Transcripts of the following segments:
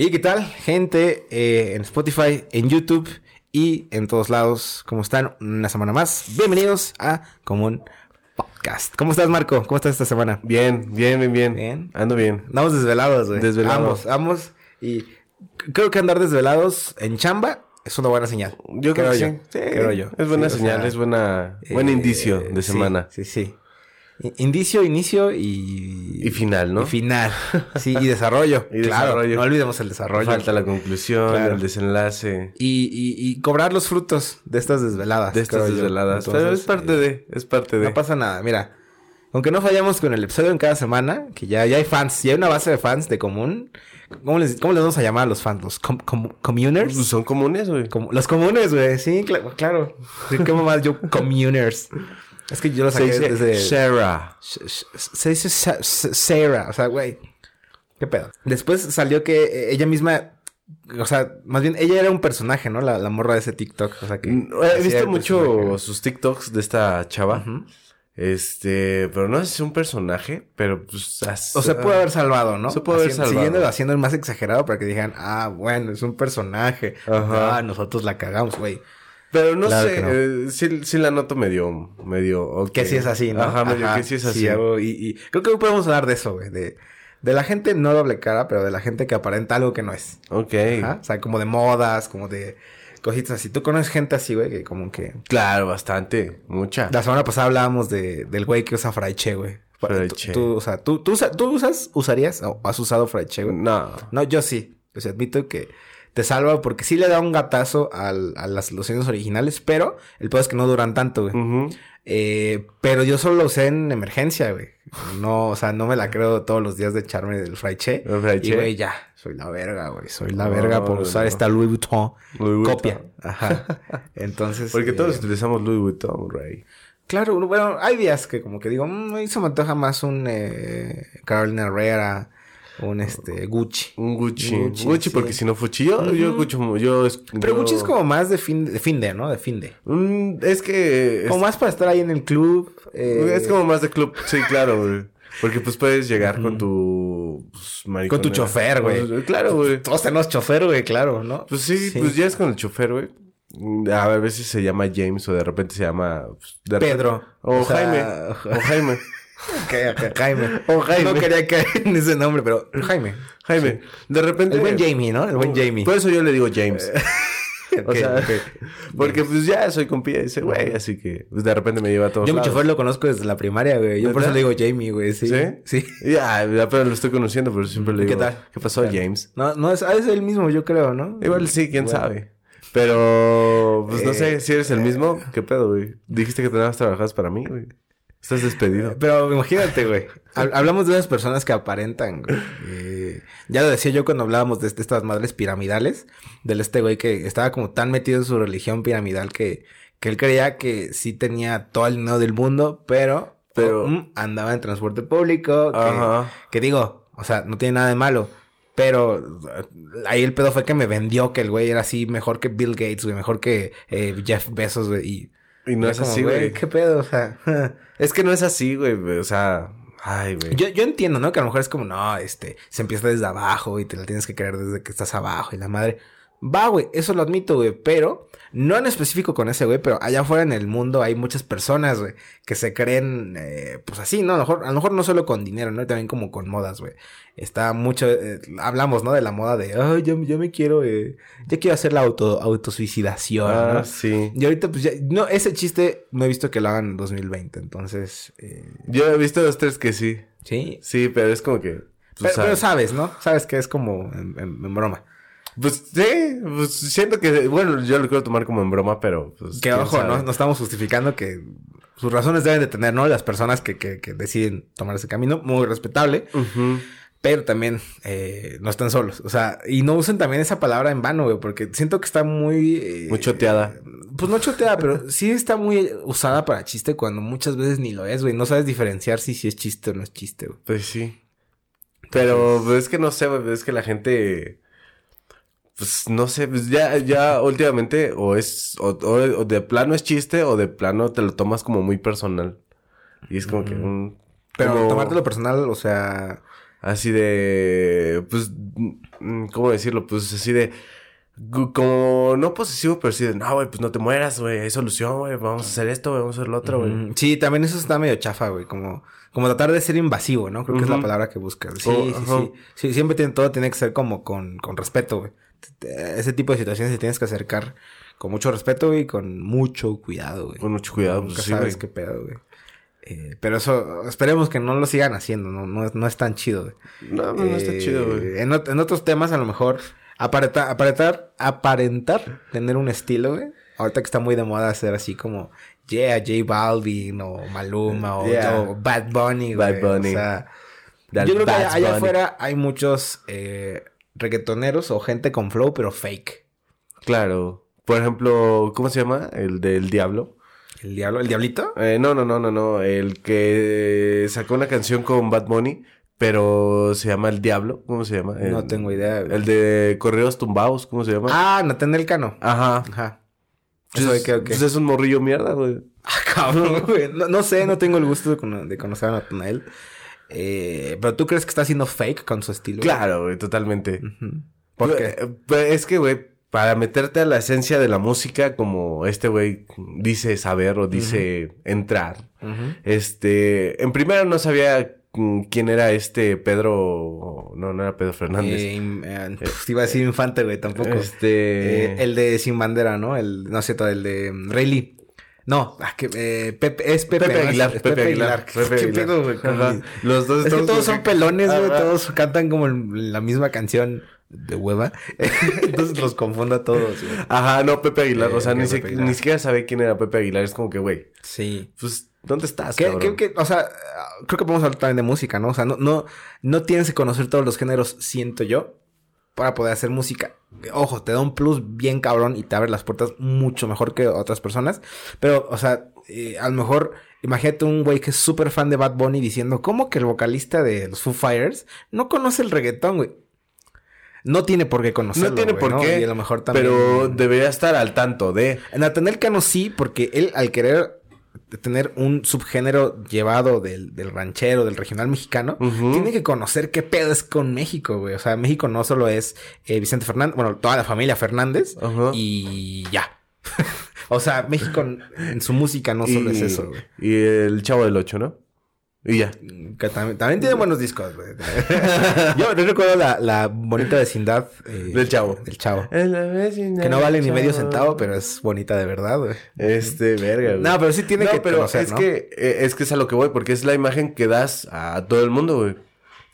¿Y qué tal, gente? Eh, en Spotify, en YouTube y en todos lados. ¿Cómo están? Una semana más. Bienvenidos a Común Podcast. ¿Cómo estás, Marco? ¿Cómo estás esta semana? Bien, bien, bien, bien. Bien. Ando bien. Andamos desvelados, güey. Desvelados. Ambos, ambos. Y creo que andar desvelados en chamba es una buena señal. Yo creo, que yo. sí. Sí, Creo yo. Es buena Sí, o señal, sea, es buena, buen eh, indicio de sí, semana. Sí, sí. Indicio, inicio y... Y final, ¿no? Y final. Sí, y desarrollo. Y claro, desarrollo. no olvidemos el desarrollo. Falta la conclusión, Claro. el desenlace Y, y, y cobrar los frutos de estas desveladas. de estas desveladas. Pero es parte eh, de, es parte de. No pasa nada, mira. Aunque no fallamos con el episodio en cada semana, que ya, ya hay fans, ya hay una base de fans de común. ¿Cómo les, cómo les vamos a llamar a los fans? ¿Los com- com- communers? Pues Son comunes, güey. Los comunes, güey. Sí, cla- claro. ¿Qué mamá yo? Communers. Es que yo lo Se saqué dice desde... Sarah. Se dice Sa- Sa- Sarah. O sea, güey. ¿Qué pedo? Después salió que eh, ella misma... O sea, más bien, ella era un personaje, ¿no? La, la morra de ese TikTok. O sea, que... Mm, He visto mucho sus TikToks de esta chava. Este, pero no sé si es un personaje, pero pues. as- O se puede haber salvado, ¿no? Se puede haber salvado. Siguiendo haciendo el más exagerado para que digan, ah, bueno, es un personaje. Ajá. Ah, nosotros la cagamos, güey. Pero no Claro sé, no. eh, sí, sí la noto medio, medio. ok. Que sí es así, ¿no? Ajá, medio que sí es así. y, y creo que podemos hablar de eso, güey. De, de la gente no doble cara, pero de la gente que aparenta algo que no es. Ok. Ajá. O sea, como de modas, como de cositas así. Tú conoces gente así, güey, que como que... Claro, bastante, mucha. La semana pasada hablábamos de, del güey que usa fraiche, güey. Fraiche. Tú, tú, o sea, ¿tú, tú, usa- tú usas, usarías o has usado fraiche, güey? No. No, yo sí. O sea, admito que te salva porque sí le da un gatazo al- a las lociones originales, pero el peor es que no duran tanto, güey. Eh, pero yo solo lo usé en emergencia, güey. No, o sea, no me la creo todos los días de echarme del fraiche. Y, güey, ya. Soy la verga, güey. Soy la No, verga por usar no. esta Louis Vuitton. Louis Vuitton. Copia. Ajá. Entonces... Porque eh, todos utilizamos Louis Vuitton, Rey. Claro, bueno, hay días que como que digo, mmm, se me antoja más un eh, Carolina Herrera, un este Gucci. Un Gucci. Gucci, Gucci, sí. porque si no Fuchi, yo, yo escucho, yo, es- Pero yo- Gucci es como más de fin de, fin de ¿no? De fin de. Mm, es que... es- Como más para estar ahí en el club. eh, Es como más de club. Sí, claro, güey. Porque pues puedes llegar con tu... Pues, Con tu chofer, güey. Pues, Claro, güey. Todos tenemos chofer, güey, claro, ¿no? Pues sí, pues ya es con el chofer, güey. A veces se llama James o de repente se llama... pues, de repente- Pedro. O, O sea, Jaime. O Jaime. Jaime. O Jaime. No quería caer en ese nombre, pero Jaime. Jaime. De repente... El buen Jamie, ¿no? El buen Jamie. Por eso yo le digo James. o Ok, sea, porque pues ya soy compilla de ese güey, así que pues de repente me lleva a todos Yo mi lados. chofer lo conozco desde la primaria, güey. Yo por eso le digo Jamie, güey. Sí. ¿Sí? Sí. Ya, apenas lo estoy conociendo, pero siempre le ¿Qué digo... tal? ¿Qué pasó, James? No, no, es, ah, es el mismo, yo creo, ¿no? Igual sí, quién Bueno. sabe. Pero, pues no Eh, sé, si eres el mismo, ¿qué pedo, güey? Dijiste que tenías trabajadas para mí, güey. Estás despedido. Pero imagínate, güey. Hab- Hablamos de unas personas que aparentan, güey. Eh, ya lo decía yo cuando hablábamos de, este- estas madres piramidales. Del este güey que estaba como tan metido en su religión piramidal que, que él creía que sí tenía todo el dinero del mundo, pero, Pero- mm, andaba en transporte público. Que, Ajá. que digo, o sea, no tiene nada de malo. Pero eh, ahí el pedo fue que me vendió que el güey era así mejor que Bill Gates, güey, mejor que eh, Jeff Bezos, güey. Y, Y no era es como, así, güey. ¿Qué pedo? O sea, Es que no es así, güey. O sea, ay, güey. Yo, yo entiendo, ¿no? Que a lo mejor es como, no, este, se empieza desde abajo y te la tienes que creer desde que estás abajo y la madre. Va, güey, eso lo admito, güey, pero no en específico con ese güey, pero allá afuera en el mundo hay muchas personas, güey, que se creen, eh, pues así, ¿no? A lo mejor, a lo mejor no solo con dinero, ¿no? También como con modas, güey. Está mucho, eh, hablamos, ¿no? De la moda de, ay, yo, yo me quiero, eh, yo quiero hacer la auto, autosuicidación, Ah, ¿no? sí. Y ahorita, pues ya, no, ese chiste no he visto que lo hagan en 2020, entonces, eh, Yo he visto dos, tres que sí. sí, Sí, pero es como que... pues, pero, pero sabes. sabes, ¿no? Sabes que es como en, en- en broma. Pues sí, pues siento que... Bueno, yo lo quiero tomar como en broma, pero... Pues, Que ojo. ¿no? No estamos justificando que sus razones deben de tener, ¿no? Las personas que, que, que deciden tomar ese camino, muy respetable. Pero también eh, no están solos. O sea, y no usen también esa palabra en vano, güey, porque siento que está muy... eh, Muy choteada. Pues no choteada, pero sí está muy usada para chiste cuando muchas veces ni lo es, güey. No sabes diferenciar si, si es chiste o no es chiste, güey. Pues sí. Pero pues, es que no sé, güey, es que la gente... Pues no sé, pues ya, ya últimamente o es, o, o- o de plano es chiste o de plano te lo tomas como muy personal. Y es como que un... Pero como- tomártelo personal, o sea... así de, pues, mm, ¿cómo decirlo? Pues así de, como no posesivo, pero sí de, no, güey, pues no te mueras, güey, hay solución, güey, vamos a hacer esto, güey, vamos a hacer lo otro, güey. Mm, Sí, también eso está medio chafa, güey. Como, como tratar de ser invasivo, ¿no? Creo que es la palabra que buscas. Sí, Oh, sí, sí. Sí, siempre tiene, todo tiene que ser como con, con respeto, güey. Ese tipo de situaciones te tienes que acercar con mucho respeto y con mucho cuidado, güey. Con mucho cuidado, Nunca pues sí, sabes güey. qué pedo, güey. Eh, pero eso, esperemos que no lo sigan haciendo, no, no, es- no es tan chido, güey. No, no, no está Eh, chido, güey. En, ot- en otros temas, a lo mejor, aparentar, aparentar, aparentar tener un estilo, güey. Ahorita que está muy de moda hacer así como, yeah, J Balvin o Maluma o, Yeah. o Bad Bunny, güey. Bad Bunny. O sea, That yo creo que allá, afuera hay muchos eh, reggaetoneros o gente con flow, pero fake. Claro. Por ejemplo, ¿cómo se llama? El del Diablo. ¿El diablo? ¿El diablito? Eh, no, no, no, no, no. El que sacó una canción con Bad Bunny, pero se llama El Diablo. ¿Cómo se llama? no tengo idea. El de Correos Tumbados, ¿cómo se llama? Ah, Nathaniel Cano. Ajá. Ajá. Pues es un morrillo mierda, güey. Ah, cabrón, güey. No, no sé, no tengo el gusto de, cono- de conocer a Nathanael. Eh, pero tú crees que está haciendo fake con su estilo. Claro, güey, totalmente. Ujú. ¿Por qué? Eh, pues, es que, güey, para meterte a la esencia de la música, como este güey dice saber o dice entrar, este, en primera no sabía mm, quién era este Pedro, no, no era Pedro Fernández. Eh, eh, iba a decir infante, güey, tampoco. Este, Eh, el de Sin Bandera, ¿no? El, no es cierto, el de mm, Rey Lee. No, ah, que, eh, Pepe, es Pepe, Aguilar, es Pepe Aguilar, Pepe Los dos Es que todos son que- pelones, güey. Todos cantan como la misma canción de hueva. Entonces los confundo a todos, güey. Ajá, no, Pepe Aguilar, Eh, o sea, ok, ni, Aguilar. ni siquiera sabe quién era Pepe Aguilar, es como que, güey, Sí. pues, ¿dónde estás, ¿Qué, cabrón? qué- qué- o sea, creo que podemos hablar también de música, ¿no? O sea, no, no, no tienes que conocer todos los géneros, siento yo, para poder hacer música. Ojo, te da un plus bien cabrón y te abre las puertas mucho mejor que otras personas. Pero, o sea, eh, a lo mejor, imagínate un güey que es súper fan de Bad Bunny diciendo, ¿cómo que el vocalista de los Foo Fighters no conoce el reggaetón, güey? No tiene por qué conocerlo, No tiene por ¿no? qué, Y a lo mejor también... pero debería estar al tanto de... Nathaniel Cano sí, porque él al querer tener un subgénero llevado del, del ranchero, del regional mexicano, tiene que conocer qué pedo es con México, güey. O sea, México no solo es eh, Vicente Fernández, bueno, toda la familia Fernández y ya. o sea, México en, en su música no solo es eso, güey. Y el Chavo del Ocho, ¿no? Y ya. Que también, también tiene buenos discos, güey. yo, yo recuerdo la, la bonita vecindad eh, Del Chavo. Del chavo. Que Que no vale ni medio centavo, pero es bonita de verdad, güey. Este, verga, güey. No, pero sí tiene No, que pero conocer, es ¿no? que eh, es que es a lo que voy, porque es la imagen que das a todo el mundo, güey.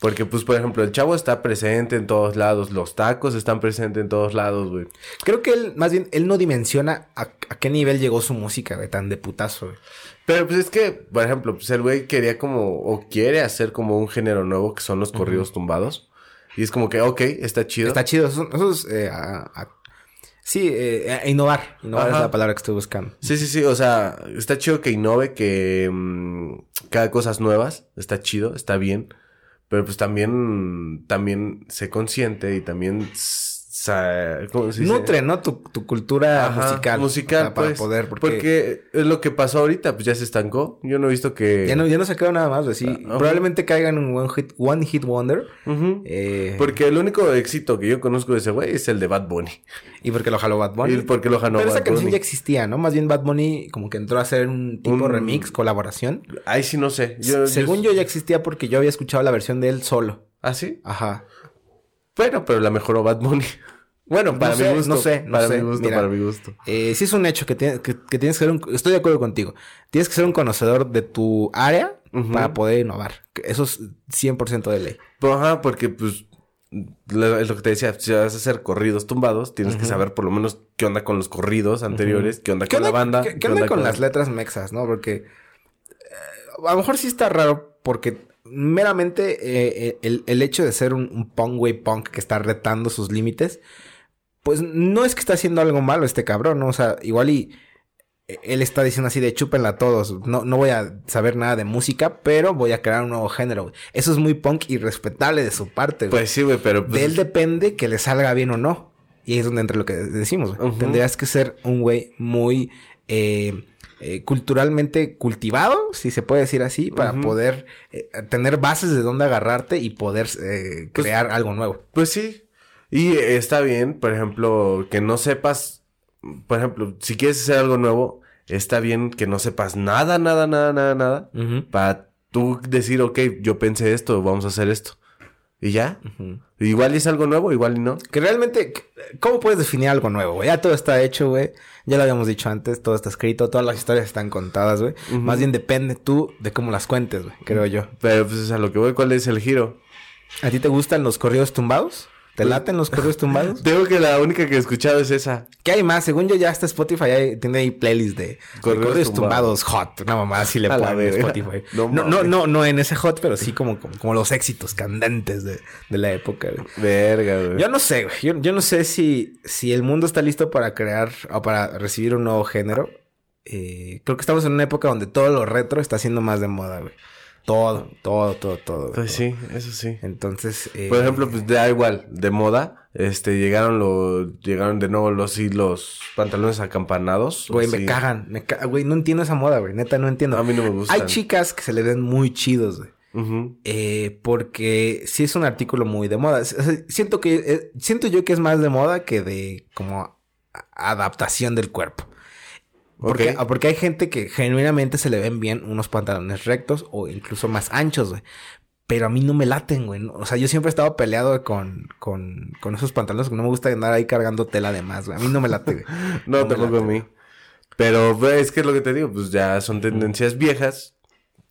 Porque, pues, por ejemplo, el chavo está presente en todos lados, los tacos están presentes en todos lados, güey. Creo que él, más bien, él no dimensiona a, a qué nivel llegó su música, güey, tan de putazo, güey. Pero, pues, es que, por ejemplo, pues, el güey quería como, o quiere hacer como un género nuevo, que son los corridos tumbados. Y es como que, ok, está chido. Está chido, eso, eso es, eh, a- a- sí, eh, a innovar, innovar Ajá. es la palabra que estoy buscando. Sí, sí, sí, o sea, está chido que innove, que mm, que haga cosas nuevas, está chido, está bien, pero pues también, también sé consciente y también, sa- ¿cómo se dice? Nutre, ¿no? Tu, tu cultura Ajá, musical. Musical, o sea, para pues, poder, porque, porque... es lo que pasó ahorita, pues ya se estancó, yo no he visto que... ya, no, ya no se quedó nada más, sí. Ajá. Probablemente caiga en un one hit, one hit wonder. Eh, Porque el único éxito que yo conozco de ese güey es el de Bad Bunny. y porque lo jaló Bad Bunny. Y porque lo ganó Pero esa Bad canción Bunny. ya existía, ¿no? Más bien Bad Bunny como que entró a hacer un tipo Un- remix, colaboración. Ahí sí no sé. Yo, Según yo ya existía porque yo había escuchado la versión de él solo. ¿Ah, sí? Ajá. Bueno, pero la mejoró Bad Bunny. Bueno, para No mi sé, gusto. no sé, no para sé. mi gusto, Mira. para mi gusto. Eh, sí es un hecho que, tiene- que, que tienes que ser un... Estoy de acuerdo contigo. Tienes que ser un conocedor de tu área para poder innovar. Eso es 100% de ley. Pues, Ajá, porque pues lo- es lo que te decía, si vas a hacer corridos tumbados, tienes que saber por lo menos qué onda con los corridos anteriores, qué onda ¿Qué con onda, la banda, qué- qué onda con las letras mexas, no? Porque eh, a lo mejor sí está raro porque meramente eh, el, el hecho de ser un, un punk way punk que está retando sus límites, pues no es que está haciendo algo malo este cabrón, ¿no? O sea, igual y eh, él está diciendo así de chúpenla a todos. No, no voy a saber nada de música, pero voy a crear un nuevo género. güey. Eso es muy punk y respetable de su parte. güey. Pues sí, güey, pero pues, de él depende que le salga bien o no. Y ahí es donde entra lo que decimos. güey. Tendrías que ser un güey muy... eh, eh, culturalmente cultivado, si se puede decir así, para poder eh, tener bases de dónde agarrarte y poder Pues- crear algo nuevo. Pues sí. Y está bien, por ejemplo, que no sepas, por ejemplo, si quieres hacer algo nuevo, está bien que no sepas nada, nada, nada, nada, nada, para tú decir, ok, yo pensé esto, vamos a hacer esto. Y ya. Igual es algo nuevo, igual y no. Que realmente, ¿cómo puedes definir algo nuevo? Ya todo está hecho, güey. Ya lo habíamos dicho antes, todo está escrito, todas las historias están contadas, güey. Más bien depende tú de cómo las cuentes, güey, creo yo. Pero pues a lo que voy, ¿cuál es el giro? ¿A ti te gustan los corridos tumbados? ¿Te laten los corridos tumbados? Tengo que la única que he escuchado es esa. ¿Qué hay más? Según yo ya está Spotify, tiene ahí playlist de corridos, tumbados. hot. Una mamá así le verga. Spotify. No No, no, no, no, en ese hot, pero sí como, como, como los éxitos candentes de, de la época, güey. Verga, güey. Yo no sé, güey. Yo, yo no sé si, si el mundo está listo para crear o para recibir un nuevo género. Eh, creo que estamos en una época donde todo lo retro está siendo más de moda, güey. Todo, todo, todo, todo. Pues sí, eso sí. Entonces, eh, Por ejemplo, pues da igual, de moda, este, llegaron los, llegaron de nuevo los, sí, los pantalones acampanados. güey, me cagan. Me ca- Güey, no entiendo esa moda, güey. Neta, no entiendo. A mí no me gustan. Hay chicas que se le ven muy chidos, güey. Eh, porque sí es un artículo muy de moda. O sea, siento que eh, siento yo que es más de moda que de como adaptación del cuerpo. Porque, Ok. ah, porque hay gente que genuinamente se le ven bien unos pantalones rectos o incluso más anchos, güey. Pero a mí no me laten, güey. O sea, yo siempre he estado peleado con, con, con esos pantalones que no me gusta andar ahí cargando tela de más, güey. A mí no me late, güey. No, No tampoco a mí. Pero pues, es que es lo que te digo, pues ya son tendencias viejas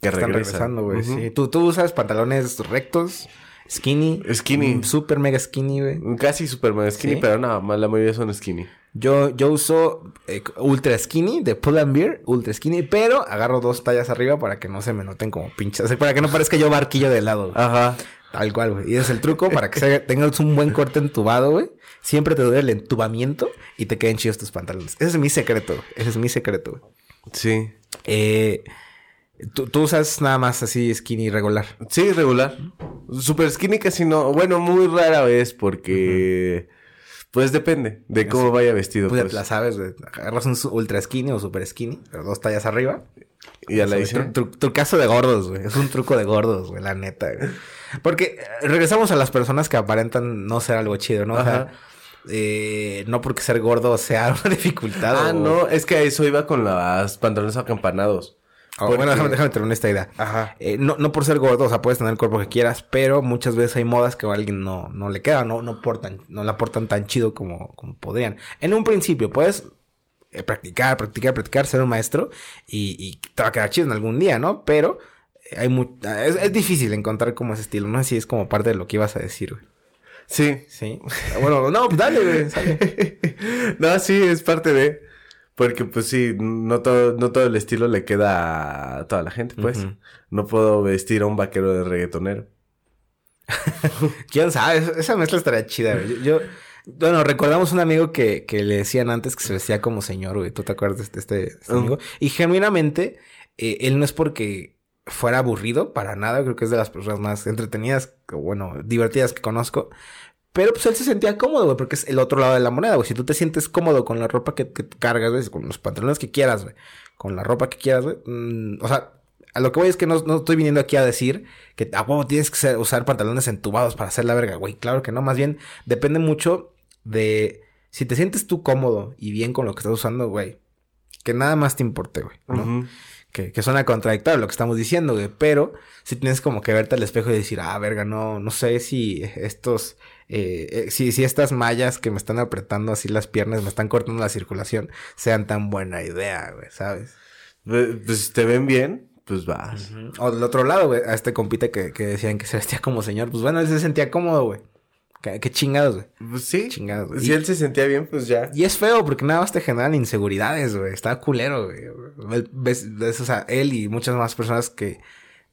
que Están regresan. regresando, güey. Sí. ¿Tú, tú usas pantalones rectos, skinny. Skinny. mm, Super mega skinny, güey. Casi super mega skinny, ¿Sí? pero no, más la mayoría son skinny. Yo, yo uso eh, ultra skinny de Pull and Beer, ultra skinny, pero agarro dos tallas arriba para que no se me noten como pinches, o sea, para que no parezca yo barquillo de helado, güey. Ajá. Tal cual, güey. Y es el truco para que se- tengas un buen corte entubado, güey. Siempre te dure el entubamiento y te queden chidos tus pantalones. Ese es mi secreto, güey. Ese es mi secreto, güey. Sí. Eh, ¿tú, tú usas nada más así skinny regular. Sí, regular. Super skinny casi no. Bueno, muy rara vez porque... Pues depende de cómo vaya vestido. Pues pues. la sabes, güey. Agarras un ultra skinny o super skinny, pero dos tallas arriba. Y ya la Tru- hice. tru- trucazo de gordos, güey. Es un truco de gordos, güey, la neta, güey. Porque eh, regresamos a las personas que aparentan no ser algo chido, ¿no? O sea, eh, no porque ser gordo sea una dificultad. Ah, o- no, es que a eso iba con las pantalones acampanados. Porque- Bueno, déjame, déjame terminar esta idea. Ajá. Eh, no, no por ser gordo, o sea, puedes tener el cuerpo que quieras, pero muchas veces hay modas que a alguien no, no le queda, no, no portan, no la portan tan chido como, como podrían. En un principio, puedes eh, practicar, practicar, practicar, ser un maestro y, y te va a quedar chido en algún día, ¿no? Pero eh, hay es, es difícil encontrar como ese estilo, no si es como parte de lo que ibas a decir, güey. Sí. Sí. Bueno, no, pues dale, güey. no, sí, es parte de... Porque pues sí, no todo, no todo el estilo le queda a toda la gente, pues. No puedo vestir a un vaquero de reggaetonero. ¿Quién sabe? Esa- mezcla estaría chida, güey. Yo, yo- bueno, recordamos un amigo que, que le decían antes que se vestía como señor, güey. ¿Tú te acuerdas de este, este- este Mm. amigo? Y genuinamente, eh, él no es porque fuera aburrido para nada. Creo que es de las personas más entretenidas, bueno, divertidas que conozco. Pero pues él se sentía cómodo, güey, porque es el otro lado de la moneda, güey. Si tú te sientes cómodo con la ropa que, que cargas, güey, con los pantalones que quieras, güey, con la ropa que quieras, güey. mm, o sea, a lo que voy es que no, no estoy viniendo aquí a decir que a huevo tienes que ser- usar pantalones entubados para hacer la verga, güey. Claro que no, más bien depende mucho de si te sientes tú cómodo y bien con lo que estás usando, güey. Que nada más te importe, güey. ¿no? Que, que suena contradictorio lo que estamos diciendo, güey. Pero si tienes como que verte al espejo y decir, ah, verga, no, no sé si estos, eh, eh, si, si estas mallas que me están apretando así las piernas, me están cortando la circulación, sean tan buena idea, güey, ¿sabes? Pues si te ven bien, pues vas. O del otro lado, güey, a este compita que, que decían que se vestía como señor, pues bueno, él se sentía cómodo, güey. Qué, qué chingados, güey. Pues sí. Chingados, güey. Si Y- él se sentía bien, pues ya. Y es feo porque nada más te generan inseguridades, güey. Está culero, güey. Ves, ves- ves, o sea, él y muchas más personas que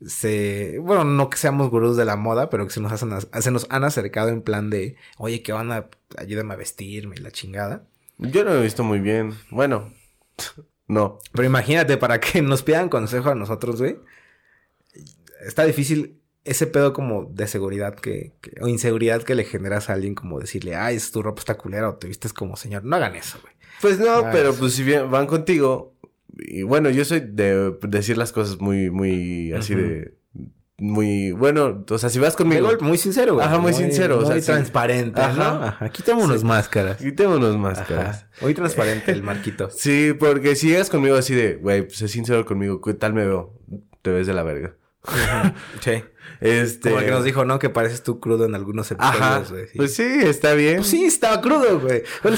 se... Bueno, no que seamos gurús de la moda, pero que se nos, hacen, se nos han acercado en plan de... Oye, ¿qué van a... Ayúdame a vestirme y la chingada. Yo no lo he visto muy bien. Bueno, no. Pero imagínate, para que nos pidan consejo a nosotros, güey. Está difícil ese pedo como de seguridad que, que- o inseguridad que le generas a alguien como decirle, ay, es tu ropa está culera o te vistes como señor. No hagan eso, güey. Pues no, pero eso. pues si bien van contigo y bueno, yo soy de decir las cosas muy, muy así de muy bueno, o sea, si vas conmigo. muy sincero, güey. Ajá, muy, sincero. Muy o sea, transparente, Ajá. ¿no? Ajá. Quitémonos máscaras. Quitémonos máscaras. Muy transparente el marquito. Sí, porque si llegas conmigo así de, güey, pues sé sincero conmigo, ¿qué tal me veo? Te ves de la verga. sí. Este. Como el que nos dijo, ¿no? Que pareces tú crudo en algunos episodios, güey. Sí. Pues sí, está bien. Pues sí, estaba crudo, güey.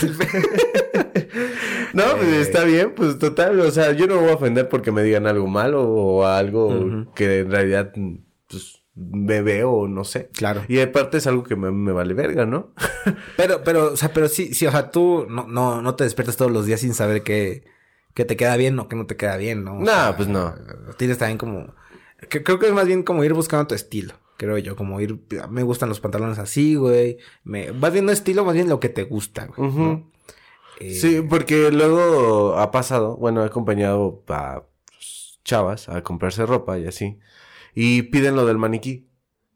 ¿Cuál es el pe- No, pues Eh. está bien, pues total, o sea, yo no me voy a ofender porque me digan algo malo o algo que en realidad, pues, me veo, no sé. Claro. Y aparte es algo que me, me vale verga, ¿no? Pero, pero, o sea, pero sí, sí, o sea, tú no, no, no te despiertas todos los días sin saber que, que te queda bien o que no te queda bien, ¿no? O No, sea, pues no. Tienes también como... que- creo que es más bien como ir buscando tu estilo, creo yo. Como ir... Me gustan los pantalones así, güey. Me, vas viendo estilo, más bien lo que te gusta, güey. Eh, Sí, porque luego ha pasado, bueno, he acompañado a pues, chavas a comprarse ropa y así, y piden lo del maniquí.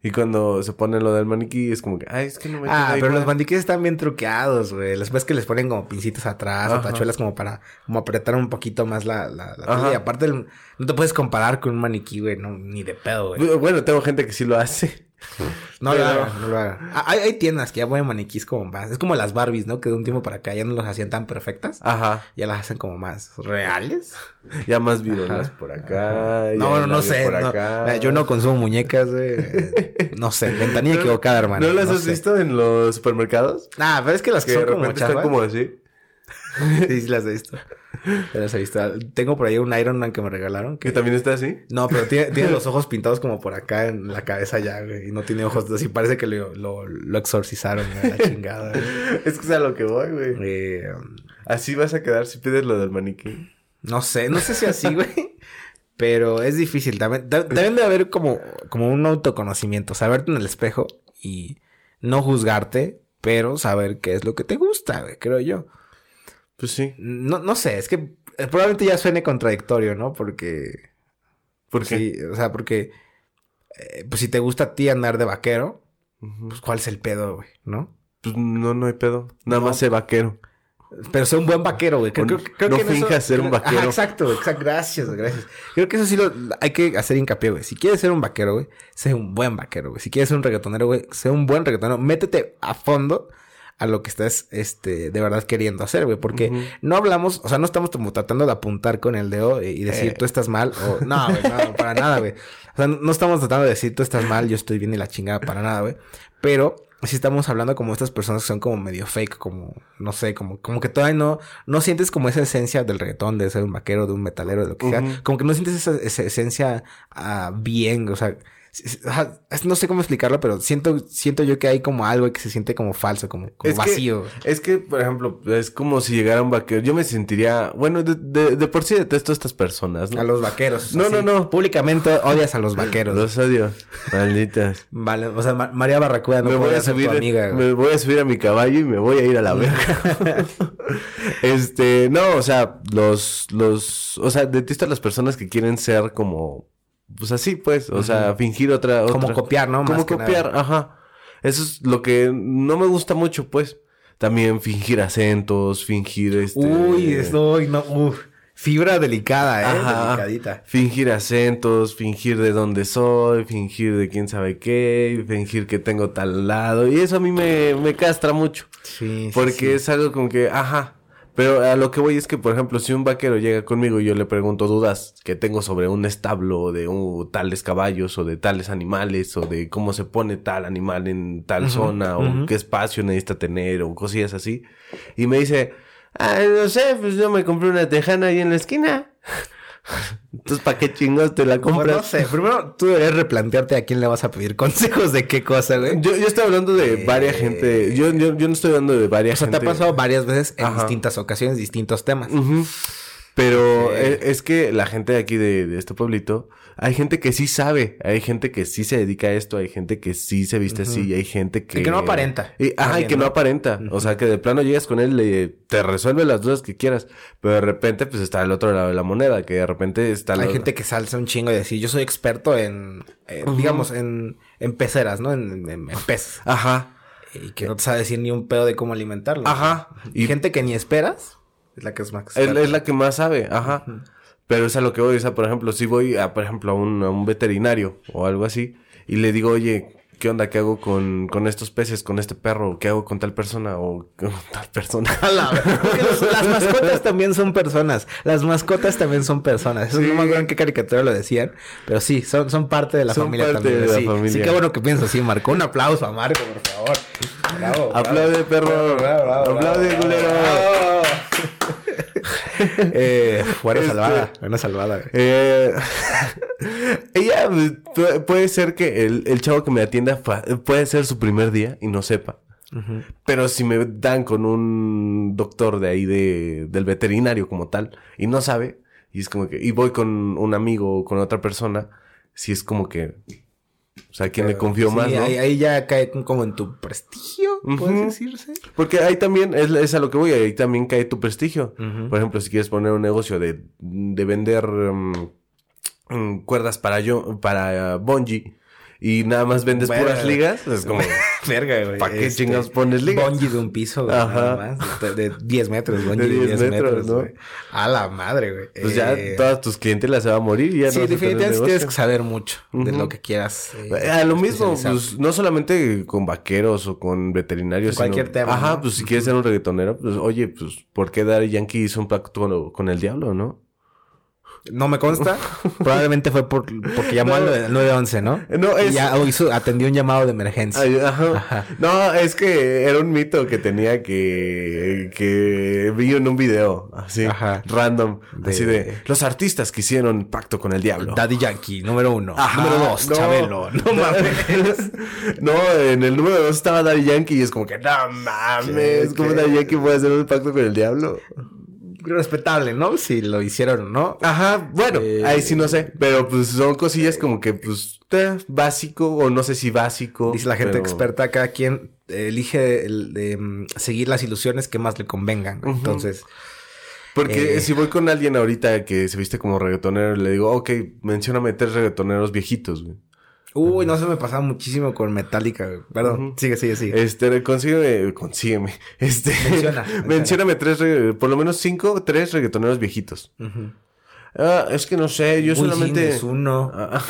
Y cuando se ponen lo del maniquí es como que, ay, es que no me Ah, pero igual". los maniquíes están bien truqueados, güey. Las ves que les ponen como pincitas atrás o tachuelas como para como apretar un poquito más la, la, la. Y aparte, el- no te puedes comparar con un maniquí, güey. No, ni de pedo, güey. Bueno, tengo gente que sí lo hace. No lo hagan, no lo hagan. Ah, Hay, hay tiendas que ya ponen maniquís como más. Es como las Barbies, ¿no? Que de un tiempo para acá ya no las hacían tan perfectas. Ajá. Ya las hacen como más reales. Ya más virolas por acá. No, no, no sé. No. acá. Yo no consumo muñecas. Eh, No sé, ventanilla ¿No- equivocada, hermano. ¿No las has sé. visto en los supermercados? Nah, pero es que las que, Que de son como repente están chafas. como así. Sí, sí las he visto. Tengo por ahí un Iron Man que me regalaron. Que Que... también está así. No, pero tiene, tiene los ojos pintados como por acá en la cabeza ya, güey. Y no tiene ojos así. Parece que lo, lo, lo exorcizaron, güey. La chingada, güey. Es que es a lo que voy, güey. Eh, Así vas a quedar si pides lo del maniquí. no sé, no sé si así, güey. Pero es difícil. También, ta- también debe haber como, como un autoconocimiento. Saberte en el espejo y no juzgarte, pero saber qué es lo que te gusta, güey, creo yo. Pues sí. No, no sé, es que eh, probablemente ya suene contradictorio, ¿no? Porque... ¿Por qué? Sí, o sea, porque... eh, pues si te gusta a ti andar de vaquero, pues ¿cuál es el pedo, güey? ¿No? Pues no, no hay pedo. Nada No. más sé vaquero. Pero sé un buen vaquero, güey. Creo, No- creo- creo no que eso- finjas ser un vaquero. Ajá, exacto, exacto. Gracias, gracias. Creo que eso sí lo hay que hacer hincapié, güey. Si quieres ser un vaquero, güey, sé un buen vaquero, güey. Si quieres ser un reggaetonero, güey, sé un buen reggaetonero. Métete a fondo a lo que estás, este, de verdad queriendo hacer, güey. Porque no hablamos, o sea, no estamos como tratando de apuntar con el dedo y decir Eh. tú estás mal o no, güey, no, para nada, güey. O sea, no estamos tratando de decir tú estás mal, yo estoy bien y la chingada, para nada, güey. Pero sí estamos hablando como estas personas que son como medio fake, como, no sé, como, como que todavía no, no sientes como esa esencia del reggaetón, de ser un vaquero, de un metalero, de lo que sea. Como que no sientes esa, esa esencia ah, bien, o sea, no sé cómo explicarlo, pero siento, siento yo que hay como algo que se siente como falso, como, como Es que- vacío. Es que, por ejemplo, es como si llegara un vaquero. Yo me sentiría... Bueno, de, de, de por sí detesto a estas personas, ¿no? A los vaqueros. No, no, no. Públicamente odias a los vaqueros. Los odio. Malditas. Vale, o sea, Ma- María Barracuda no me voy a ser subir, tu amiga. me voy a subir a mi caballo y me voy a ir a la verga. este, no, o sea, los, los, o sea, detesto a las personas que quieren ser como, pues así, pues, o sea, fingir otra, otra. Como copiar, ¿no? Como copiar, nada. ajá. Eso es lo que no me gusta mucho, pues. También fingir acentos, fingir este. Uy, estoy, no, uf. Fibra delicada, ¿eh? Ajá. Delicadita. Fingir acentos, fingir de dónde soy, fingir de quién sabe qué, fingir que tengo tal lado. Y eso a mí me, me castra mucho. Sí, sí, Porque sí. es algo como que, ajá. Pero a lo que voy es que, por ejemplo, si un vaquero llega conmigo y yo le pregunto dudas que tengo sobre un establo de un, tales caballos o de tales animales o de cómo se pone tal animal en tal zona o qué espacio necesita tener o cosillas así. Y me dice, ah, no sé, pues yo me compré una tejana ahí en la esquina. Entonces, ¿para qué chingos te la Bueno, compras? no sé, primero tú deberías replantearte a quién le vas a pedir consejos de qué cosa, güey. Yo, yo estoy hablando de Eh, varias gente. Yo, yo, yo no estoy hablando de O varias sea, te ha gente. pasado varias veces en Ajá. distintas ocasiones, distintos temas. Pero e- es, que la gente de aquí de, de este pueblito, hay gente que sí sabe, hay gente que sí se dedica a esto, hay gente que sí se viste así, y hay gente que... Y que no aparenta. Y, ajá, y que no, ¿no? aparenta. O sea, que de plano llegas con él, le, te resuelve las dudas que quieras, pero de repente pues está el otro lado de la moneda, que de repente está... Hay lo- gente que salsa un chingo y decir, yo soy experto en, eh, digamos, en, en peceras, ¿no? En, en, en peces. Ajá, Y que no te sabe decir ni un pedo de cómo alimentarlo. ajá. Y gente que ni esperas es la que es más es, es la que más sabe, ajá. Pero es a lo que voy, o sea, por ejemplo, si voy a, por ejemplo, a un, a un veterinario o algo así, y le digo, oye, ¿qué onda? ¿Qué hago con, con estos peces, con este perro? ¿Qué hago con tal persona o con tal persona? La los- las mascotas también son personas. Las mascotas también son personas. Eso Sí. no me acuerdo en qué caricatura lo decían. Pero sí, son, son parte de la Son familia parte también. de la sí. familia. Sí, qué bueno que piensas así, Marco. Un aplauso a Marco, por favor. Bravo. bravo. Aplaude, perro. Aplaude, bravo, culero. eh, buena Este- salvada. Buena salvada. Eh, ella pues, pu- puede ser que el, el chavo que me atienda puede ser su primer día y no sepa. Pero si me dan con un doctor de ahí de, del veterinario como tal y no sabe, y es como que, y voy con un amigo o con otra persona, si es como que, o sea, ¿quién le confío Sí, más, no? ahí, ahí ya cae como en tu prestigio, puedes Ujú. decirse. Porque ahí también es, es a lo que voy, ahí también cae tu prestigio. Por ejemplo, si quieres poner un negocio de, de vender mm, mm, cuerdas para yo, para uh, bungee y nada más vendes puras ligas, es como, Verga, güey. ¿para qué Este, chingados pones ligas? Bungee de un piso, güey. Ajá. Nada más. De, de 10 metros, bungee De de 10, 10 metros, metros, ¿no? A la madre, güey. Pues ya Eh, todas tus clientes se va a morir y ya Sí, no definitivamente tienes que saber mucho de Ujú. lo que quieras. eh, A lo mismo, pues, no solamente con vaqueros o con veterinarios. En cualquier sino- tema, Ajá, ¿no? pues si quieres ser un reggaetonero, pues oye, pues, ¿por qué Daddy Yankee hizo un pacto con, con el diablo, no? No me consta. Probablemente fue por, porque llamó No. al 911, ¿no? No, Y es- ya hizo, atendió un llamado de emergencia. Ay, ajá. Ajá. No, es que era un mito que tenía que, que vi en un video, así, Ajá. random, De- así de, los artistas que hicieron pacto con el diablo. Daddy Yankee, número uno. Ajá, número dos, no. Chabelo. No mames. no, en el número dos estaba Daddy Yankee y es como que, no mames. ¿cómo. Daddy Yankee puede hacer un pacto con el diablo? Respetable, ¿no? Si lo hicieron no. Ajá, bueno, Eh, ahí sí no sé, pero pues son cosillas como que, pues, eh, básico o no sé si básico. Dice la gente pero- experta, cada quien elige el mm, seguir las ilusiones que más le convengan. Entonces, Porque Eh. si voy con alguien ahorita que se viste como reggaetonero, le digo, ok, mencióname tres reggaetoneros viejitos, güey. Uy, no se me pasaba muchísimo con Metallica. güey. Perdón, sigue, sigue, sigue. Este, consígueme, consígueme. Este, Menciona, menciona. mencióname tres, por lo menos cinco, tres reggaetoneros viejitos. Ah, es que no sé, yo Wisin solamente. es uno. Ah,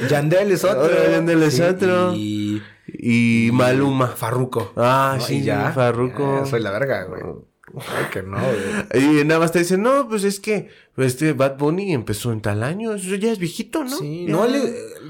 ¿No? Yandel es otro. Ahora Yandel es otro. Y... y Maluma. Farruko. Ah, ¿no? sí, Y ya. Farruko. Eh, soy la verga, güey. Ay, que no, güey. Y nada más te dicen, no, pues es que este Bad Bunny empezó en tal año, eso ya es viejito, ¿no? Sí, Ya- no le...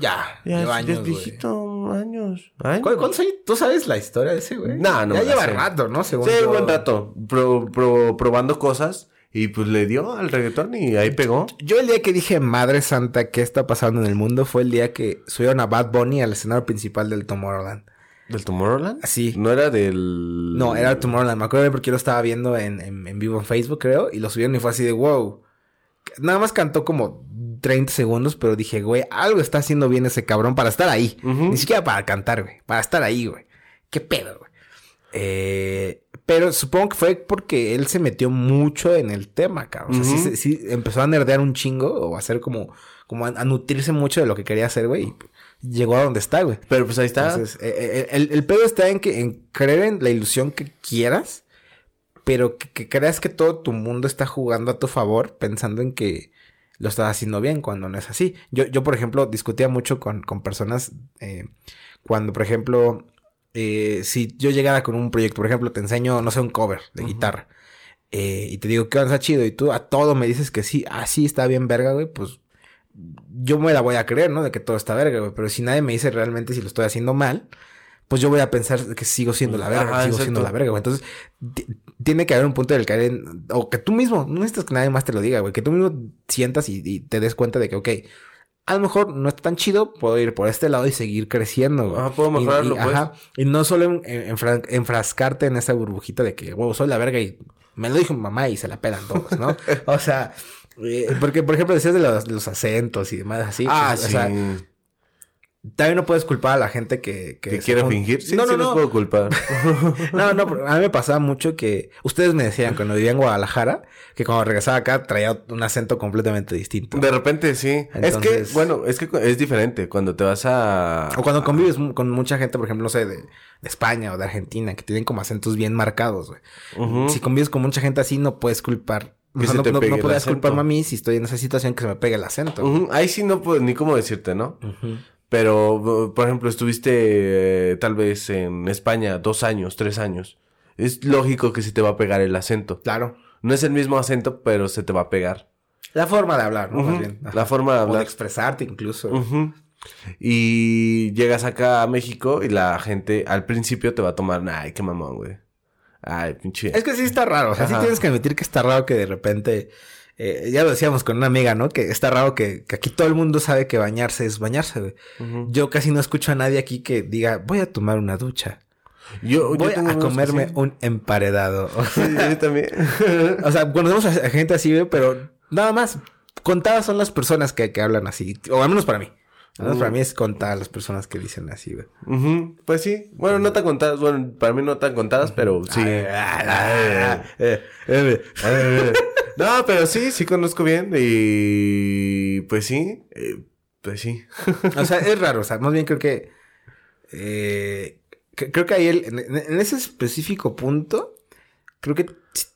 Ya, Ya, lleva es- ya años, es güey. viejito, años. años. ¿Cuál- ¿Cuántos años? ¿Tú sabes la historia de ese, güey? No, no Ya lleva sé. rato, ¿no? Según Sí, yo. buen rato. Pro- pro- probando cosas. Y pues le dio al reggaetón y ahí pegó. Yo el día que dije, Madre Santa, ¿qué está pasando en el mundo? Fue el día que subieron a Bad Bunny al escenario principal del Tomorrowland. ¿Del Tomorrowland? Sí. No era del. No, era Tomorrowland. Me acuerdo porque yo lo estaba viendo en, en- en vivo en Facebook, creo. Y lo subieron y fue así de wow. Nada más cantó como 30 segundos, pero dije, güey, algo está haciendo bien ese cabrón para estar ahí. Ni siquiera para cantar, güey. Para estar ahí, güey. ¿Qué pedo, güey? Eh, pero supongo que fue porque él se metió mucho en el tema, cabrón. O sea, sí empezó a nerdear un chingo o a hacer como, como a, a nutrirse mucho de lo que quería hacer, güey. Llegó a donde está, güey. Pero pues ahí está. Entonces, eh, eh, el, el pedo está en que en creer en la ilusión que quieras, pero que, que creas que todo tu mundo está jugando a tu favor, pensando en que lo estás haciendo bien cuando no es así. Yo, yo por ejemplo, discutía mucho con, con personas eh, cuando, por ejemplo, eh, si yo llegara con un proyecto, por ejemplo, te enseño, no sé, un cover de Ujú. guitarra. eh, y te digo que está chido y tú a todo me dices que sí, así está bien verga, güey, pues yo me la voy a creer, ¿no? De que todo está verga, güey. Pero si nadie me dice realmente si lo estoy haciendo mal, pues yo voy a pensar que sigo siendo la verga, Ajá, que sigo siendo la verga, güey. Entonces, ti- tiene que haber un punto del caer en... O que tú mismo, no necesitas que nadie más te lo diga, güey. Que tú mismo sientas y, y te des cuenta de que, ok, a lo mejor no está tan chido, puedo ir por este lado y seguir creciendo, güey. Ah, puedo mejorarlo, y, pues. Ajá. Y no solo en- en- enfra- enfrascarte en esa burbujita de que, wow, soy la verga y me lo dijo mi mamá y se la pelan todos, ¿no? o sea, eh, porque, por ejemplo, decías de los, de los acentos y demás así. ah, pues, o sí. sea, también no puedes culpar a la gente que... que quiere fingir. Sí, no, sí no, los no. puedo culpar. No, no, a mí me pasaba mucho que ustedes me decían cuando vivía en Guadalajara que cuando regresaba acá traía un acento completamente distinto. De repente sí. es que, bueno, es que es diferente. Cuando te vas a. O cuando convives con mucha gente, por ejemplo, no sé, de, de España o de Argentina, que tienen como acentos bien marcados, güey. Si convives con mucha gente así, no puedes culpar o sea, no, no, no podrías culparme a mí si estoy en esa situación que se me pegue el acento. Ahí sí no puedo ni cómo decirte, ¿no? Pero, por ejemplo, estuviste eh, tal vez en España dos años, tres años. Es lógico que se te va a pegar el acento. Claro. No es el mismo acento, pero se te va a pegar. La forma de hablar, ¿no? Más bien. La forma de O de hablar. expresarte incluso. Y llegas acá a México y la gente al principio te va a tomar, ay, qué mamón, güey. Ay, pinche. Es que sí está raro. O sea, sí tienes que admitir que está raro que de repente... eh, ya lo decíamos con una amiga, ¿no? Que está raro que, que aquí todo el mundo sabe que bañarse es bañarse, güey. Yo casi no escucho a nadie aquí que diga, voy a tomar una ducha. Yo, yo Voy a comerme sí. un emparedado. Sí, yo también. O sea, conocemos a gente así, pero nada más. Contadas son las personas que, que hablan así. O al menos para mí. Al menos Mm. para mí es contadas las personas que dicen así, güey. Pues sí. Bueno, no tan contadas. Bueno, para mí no tan contadas, pero sí. Eh, eh, Eh, no, pero sí, sí conozco bien. Y pues sí. eh, pues sí. O sea, es raro. O sea, más bien creo que. eh, creo que ahí el- en, en ese específico punto. Creo que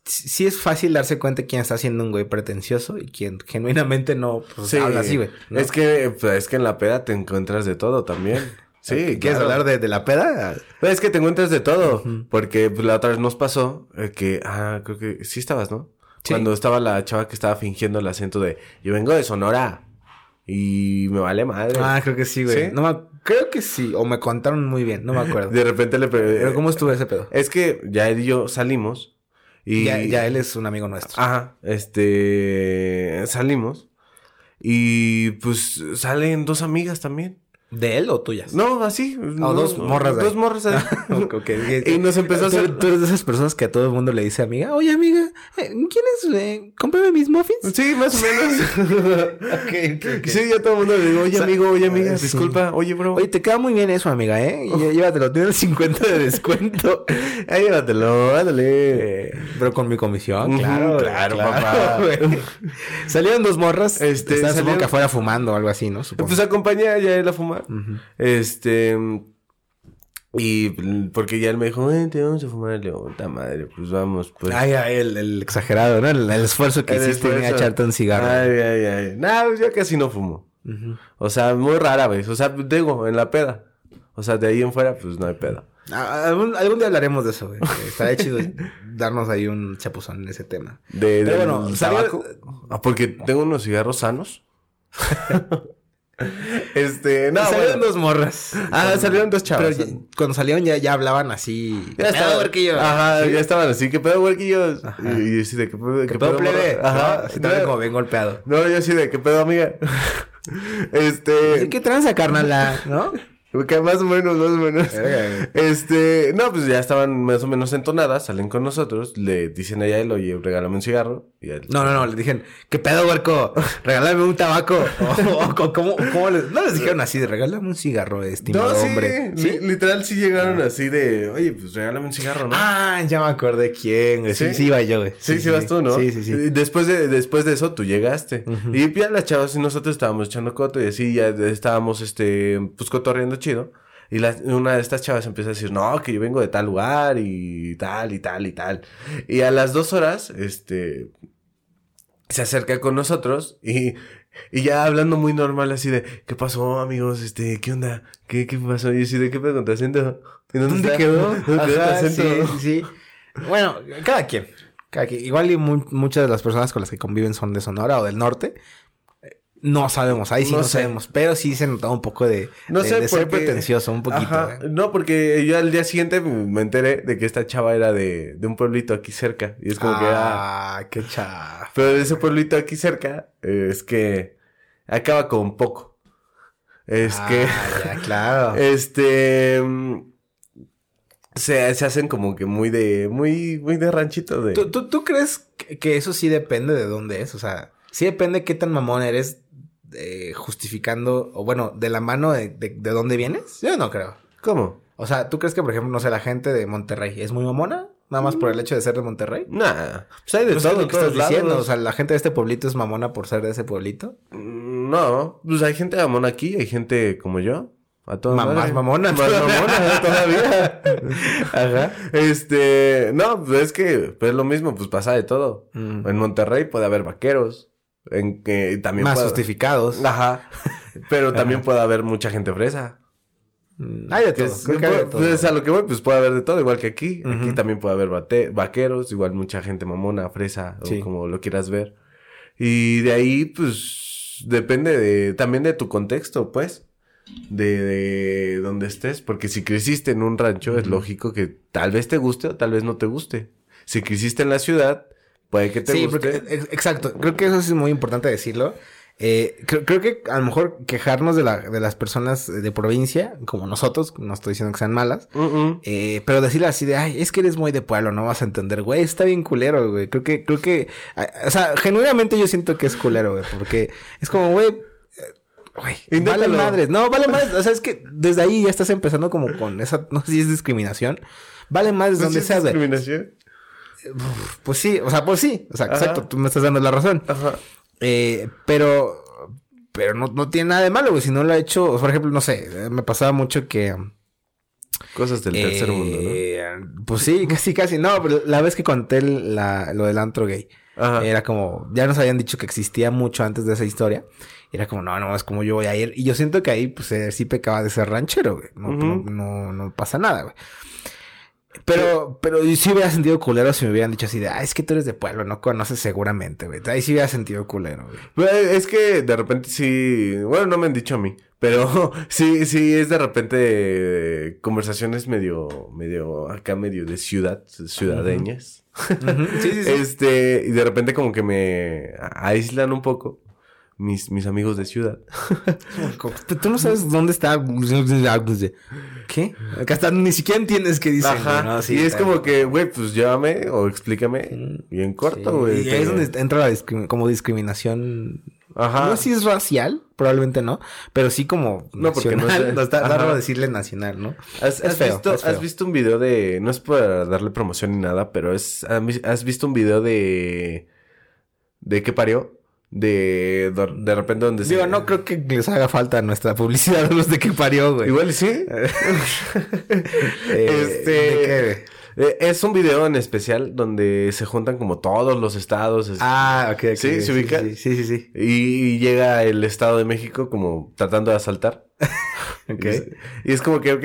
sí- es fácil darse cuenta quién está siendo un güey pretencioso y quién genuinamente no pues, Sí. habla así, güey. ¿no? Es que, pues, es que en la peda te encuentras de todo también. Sí, ¿Quieres claro. hablar de, de la peda? Pues es que te encuentras de todo. Porque pues, la otra vez nos pasó eh, que, ah, creo que sí estabas, ¿no? Sí. Cuando estaba la chava que estaba fingiendo el acento de, yo vengo de Sonora y me vale madre. Ah, creo que sí, güey. ¿Sí? No me- creo que sí. O me contaron muy bien. No me acuerdo. De repente le pre- Pero ¿cómo estuvo ese pedo? Es que ya él y yo salimos y... Ya, ya él es un amigo nuestro. Ajá, este... Salimos y pues salen dos amigas también. ¿De él o tuyas? No, así. no, dos morras. Dos morras ahí. Y nos empezó a ¿Tú, hacer... tú eres de esas personas que a todo el mundo le dice amiga. Oye, amiga, eh, ¿quieres eh, mis muffins? Sí, más o menos. Sí, yo a todo el mundo le digo, oye O sea, amigo, oye amiga, sí. disculpa, oye bro. Oye, te queda muy bien eso, amiga, ¿eh? Y llévatelo, tiene el 50 de descuento. Ahí llévatelo, ándale. Eh, pero con mi comisión, Ujú, claro. claro, papá. Salieron dos morras. Este, Estaban, salieron- que afuera fumando o algo así, ¿no? Supongo. Pues acompañé a él a fumar. Este. Y porque ya él me dijo, vente, vamos a fumar. Le digo, puta madre, pues vamos, pues. Ay, ay, el, el exagerado, ¿no? El, el esfuerzo que El hiciste en esfuerzo. echarte un cigarro. Ay, ay, ay. No, pues yo casi no fumo. O sea, muy rara vez. O sea, digo, en la peda. O sea, de ahí en fuera, pues no hay peda. Ah, Algún, algún día hablaremos de eso, güey. Estaría chido darnos ahí un chapuzón en ese tema. De, Pero del bueno, tabaco. Ah, porque tengo unos cigarros sanos. este, no, salieron bueno. dos morras. Ah, salieron dos Pero chavas. ya- cuando salieron ya, ya hablaban así. Ya estaba estaba, huerquillo. Ajá, Sí. ya estaban así, ¿qué pedo, huerquillos? Y, yo así de, ¿qué pedo? ¿Qué pedo, plebe? Ajá. Como bien golpeado. No, yo así de, ¿qué pedo, amiga? este, ¿Qué tranza, carnala? ¿No? Que más o menos, más o menos. Verga, Este, no, pues ya estaban más o menos entonadas, salen con nosotros, le dicen a él, oye, regálame un cigarro. Y él, No, no, no, le dijeron, ¿qué pedo, huerco? Regálame un tabaco. O, o, ¿cómo, cómo les- no les dijeron así de regálame un cigarro, estimado No, sí, hombre. li- literal sí llegaron así de, oye, pues regálame un cigarro, ¿no? Ah, ya me acordé quién, güey. Sí, ¿Sí? sí, iba yo, güey. Sí, sí, vas tú, ¿no? Sí, sí, sí. Después de, después de eso, tú llegaste. Ujú. Y ya las chavas y nosotros estábamos echando coto y así ya estábamos, este, pues cotorreando chido. Y la- una de estas chavas empieza a decir, no, que yo vengo de tal lugar y tal y tal y tal. Y a las dos horas, este, se acerca con nosotros y, y ya hablando muy normal así de, ¿qué pasó, amigos? Este, ¿qué onda? ¿Qué, qué pasó? Y así de, ¿qué pedo con tu acento? ¿Y ¿Dónde quedó? ¿Dónde quedó acento? sí, sí, sí. Bueno, cada quien. Cada quien. Igual y mu- muchas de las personas con las que conviven son de Sonora o del norte. No sabemos, ahí sí no, sabemos. Pero sí se notaba un poco de, No de- sé de ser por qué. pretencioso, un poquito. Ajá. ¿eh? No, porque yo al día siguiente me enteré de que esta chava era de, de un pueblito aquí cerca. Y es como que era... Ah, qué chafa. Pero de ese pueblito aquí cerca, eh, es que acaba con poco. Es que... Ah, ya, claro. Este... mm, Se, se hacen como que muy de... Muy, muy de ranchito de... ¿Tú, tú, tú crees que, que eso sí depende de dónde es? O sea, sí depende qué tan mamón eres eh, justificando, o bueno, de la mano de, de, de dónde vienes. Yo no creo. ¿Cómo? O sea, ¿tú crees que, por ejemplo, no sé, la gente de Monterrey es muy mamona? Nada más por el hecho de ser de Monterrey. Nah. Pues hay de es todo lo que estás diciendo. O sea, la gente de este pueblito es mamona por ser de ese pueblito. Mm, No. Pues hay gente amón aquí, hay gente como yo. A toda Ma- madre. más mamona Más todavía. mamona todavía. Ajá. Este, no, pues es que pues es lo mismo, pues pasa de todo. Mm. En Monterrey puede haber vaqueros, en que también Más puede- justificados. Ajá. Pero también puede haber mucha gente fresa. Mm, Hay de Que todo. es, creo que hay de todo. pues, a lo que voy, pues puede haber de todo, igual que aquí. Aquí también puede haber bate- vaqueros, igual mucha gente mamona, fresa, Sí. o como lo quieras ver. Y de ahí, pues, depende de, también de tu contexto, pues. De, de donde estés. Porque si creciste en un rancho, es lógico que tal vez te guste o tal vez no te guste. Si creciste en la ciudad, puede que te sí, guste. porque, ex- exacto. Creo que eso es muy importante decirlo. Eh, creo, creo que a lo mejor quejarnos de, la, de las personas de provincia, como nosotros, no estoy diciendo que sean malas, eh, pero decirle así de, ay, es que eres muy de pueblo, no vas a entender, güey, está bien culero, güey. Creo que, creo que, o sea, genuinamente yo siento que es culero, güey, porque es como, güey, eh, güey, vale madres, no, vale madres, o sea, es que desde ahí ya estás empezando como con esa, no sé si es discriminación, vale madres ¿No donde seas, güey. discriminación? Pues sí, o sea, pues sí, o sea, Ajá. exacto, tú me estás dando la razón. Ajá. Eh, pero, pero no, no tiene nada de malo, güey. Si no lo ha hecho, por ejemplo, no sé, me pasaba mucho que. Cosas del tercer mundo, ¿no? eh, Pues sí, casi, casi. No, pero la vez que conté la- lo del antro gay, Ajá. era como, ya nos habían dicho que existía mucho antes de esa historia. Y era como, no, no, es como yo voy a ir. Y yo siento que ahí, pues, eh, sí pecaba de ser ranchero, güey. No, Ujú. no, no, no pasa nada, güey. Pero, pero yo sí hubiera sentido culero si me hubieran dicho así de, ah, es que tú eres de pueblo, no conoces seguramente, güey. Ahí sí hubiera sentido culero, güey. Es que de repente sí, bueno, no me han dicho a mí, pero sí, sí es de repente conversaciones medio, medio, acá medio de ciudad, ciudadeñas. Sí, sí. Este, y de repente como que me aíslan un poco mis, mis amigos de ciudad. Tú, no sabes dónde está. ¿Qué? Acá está, ni siquiera entiendes qué dicen. Ajá. güey, ¿no? Sí, y es como que, güey, pues llévame o explícame bien corto, güey. Y ahí es donde entra la discrimi- como discriminación. Ajá. No sé si es racial, probablemente no, pero sí como No, porque no nacional. sé. No, está raro decirle nacional, ¿no? ¿Has, Es has feo, visto, has visto un video de... No es para darle promoción ni nada, pero es... ¿Has visto un video de... ¿De qué parió? De... De repente donde se... Digo, no creo que les haga falta nuestra publicidad a los de que parió, güey. Igual sí. Eh, este... ¿de qué? eh, Es un video en especial donde se juntan como todos los estados. es- Ah, ok, ok. Sí, ¿se ubica? Sí, sí, sí. sí. Y, y llega el Estado de México como tratando de asaltar. Ok. Y es, y es como que, ok,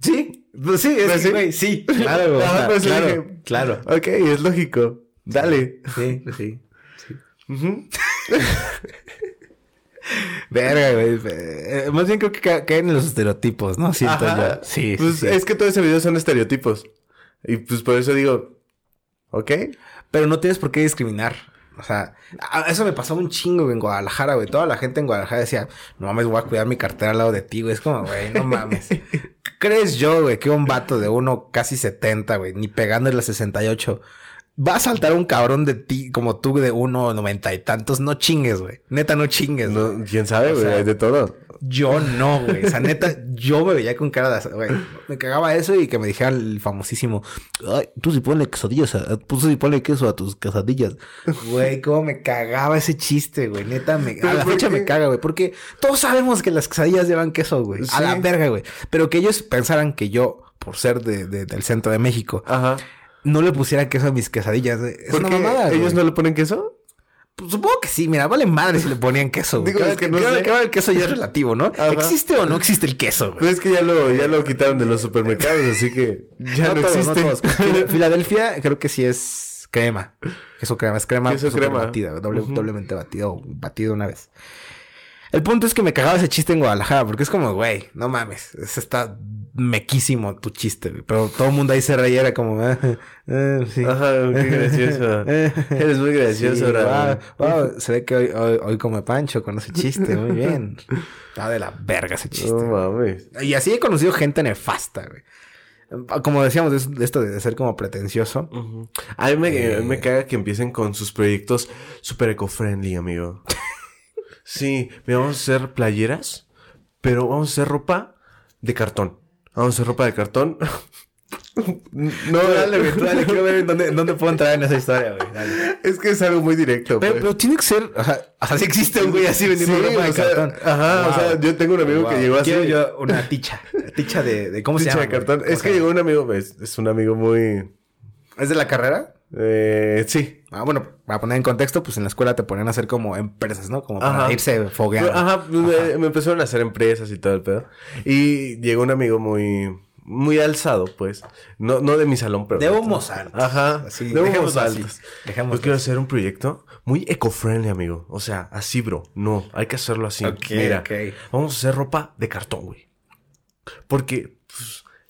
Sí, pues sí, es Pues sí. güey, sí. Claro, güey, sea, pues claro, dije- claro. ok, es lógico. Dale. Sí, pues sí. Ujú. Verga, güey. Eh, más bien creo que ca- caen en los estereotipos, ¿no? Siento Ajá. yo. Sí, Pues sí, es que todo ese video son estereotipos. Y pues por eso digo, ok. Pero no tienes por qué discriminar. O sea, eso me pasó un chingo en Guadalajara, güey. Toda la gente en Guadalajara decía, no mames, voy a cuidar mi cartera al lado de ti, güey. Es como, güey, no mames. ¿Crees yo, güey, que un vato de uno casi 70, güey, ni pegándole a 68, va a saltar un cabrón de ti como tú de uno noventa y tantos? No chingues, güey. Neta, no chingues. No, ¿Quién sabe, O güey? sea, Hay de todo. Yo no, güey. O sea, neta, yo me veía con cara de... Güey, me cagaba eso y que me dijera el famosísimo... Ay, tú sí ponle quesadillas, a- tú sí ponle queso a tus quesadillas. Güey, cómo me cagaba ese chiste, güey. Neta, me... ¿Pero A la fecha qué? me caga, güey. Porque todos sabemos que las quesadillas llevan queso, güey. A la verga, güey. Pero que ellos pensaran que yo, por ser de, de- del centro de México, Ajá. No le pusiera queso a mis quesadillas. Es ¿Por una qué? mamada, ¿Ellos güey. no le ponen queso? Pues supongo que sí, mira, vale madre si le ponían queso. Digo, Cada- es que no cada- sé. cada el queso ya es relativo, ¿no? Ajá. ¿Existe o no existe el queso, güey? Pues es que ya lo, ya lo quitaron de los supermercados, así que ya no, todos, existe. Filadelfia creo que sí es crema. Queso crema, es crema Queso crema. batida, doble- Ujú. doblemente batido, batido una vez. El punto es que me cagaba ese chiste en Guadalajara, porque es como, güey, no mames, ese está mequísimo tu chiste, güey. Pero todo el mundo ahí se reía, era como, ah, sí. Ajá, qué gracioso. Eres muy gracioso, Sí, ahora. wow, wow, se ve que hoy, hoy, hoy come Pancho con ese chiste, muy bien. Está de la verga ese chiste. No mames. Y así he conocido gente nefasta, güey. Como decíamos, de de esto de ser como pretencioso. A mí me, Eh. me caga que empiecen con sus proyectos super eco-friendly, amigo. Sí, mira, vamos a hacer playeras, pero vamos a hacer ropa de cartón. Vamos a hacer ropa de cartón. No, dale, güey, dale. Quiero ver en dónde, en dónde puedo entrar en esa historia, güey. Dale. Es que es algo muy directo. Pero, pero tiene que ser... O sea, o sea, sí existe un güey así vendiendo Sí, ropa de sea, cartón. ajá, o sea, yo tengo un amigo que llegó así- Quiero yo una ticha. Ticha de... de ¿Cómo se de llama? cartón. güey? Es que ¿Cómo se llegó un amigo, es, es un amigo muy... ¿Es de la carrera? Eh, sí. Ah, bueno, para poner en contexto, pues en la escuela te ponían a hacer como empresas, ¿no? Como para Ajá. irse fogueando. Ajá, Me, me empezaron a hacer empresas y todo el pedo. Y llegó un amigo muy... Muy alzado, pues. No, no de mi salón, pero... De humos altos. Ajá. Así, de humos altos. Yo quiero hacer un proyecto muy eco-friendly, amigo. O sea, así, bro. No, hay que hacerlo así. Ok, Mira, vamos a hacer ropa de cartón, güey. Porque pues,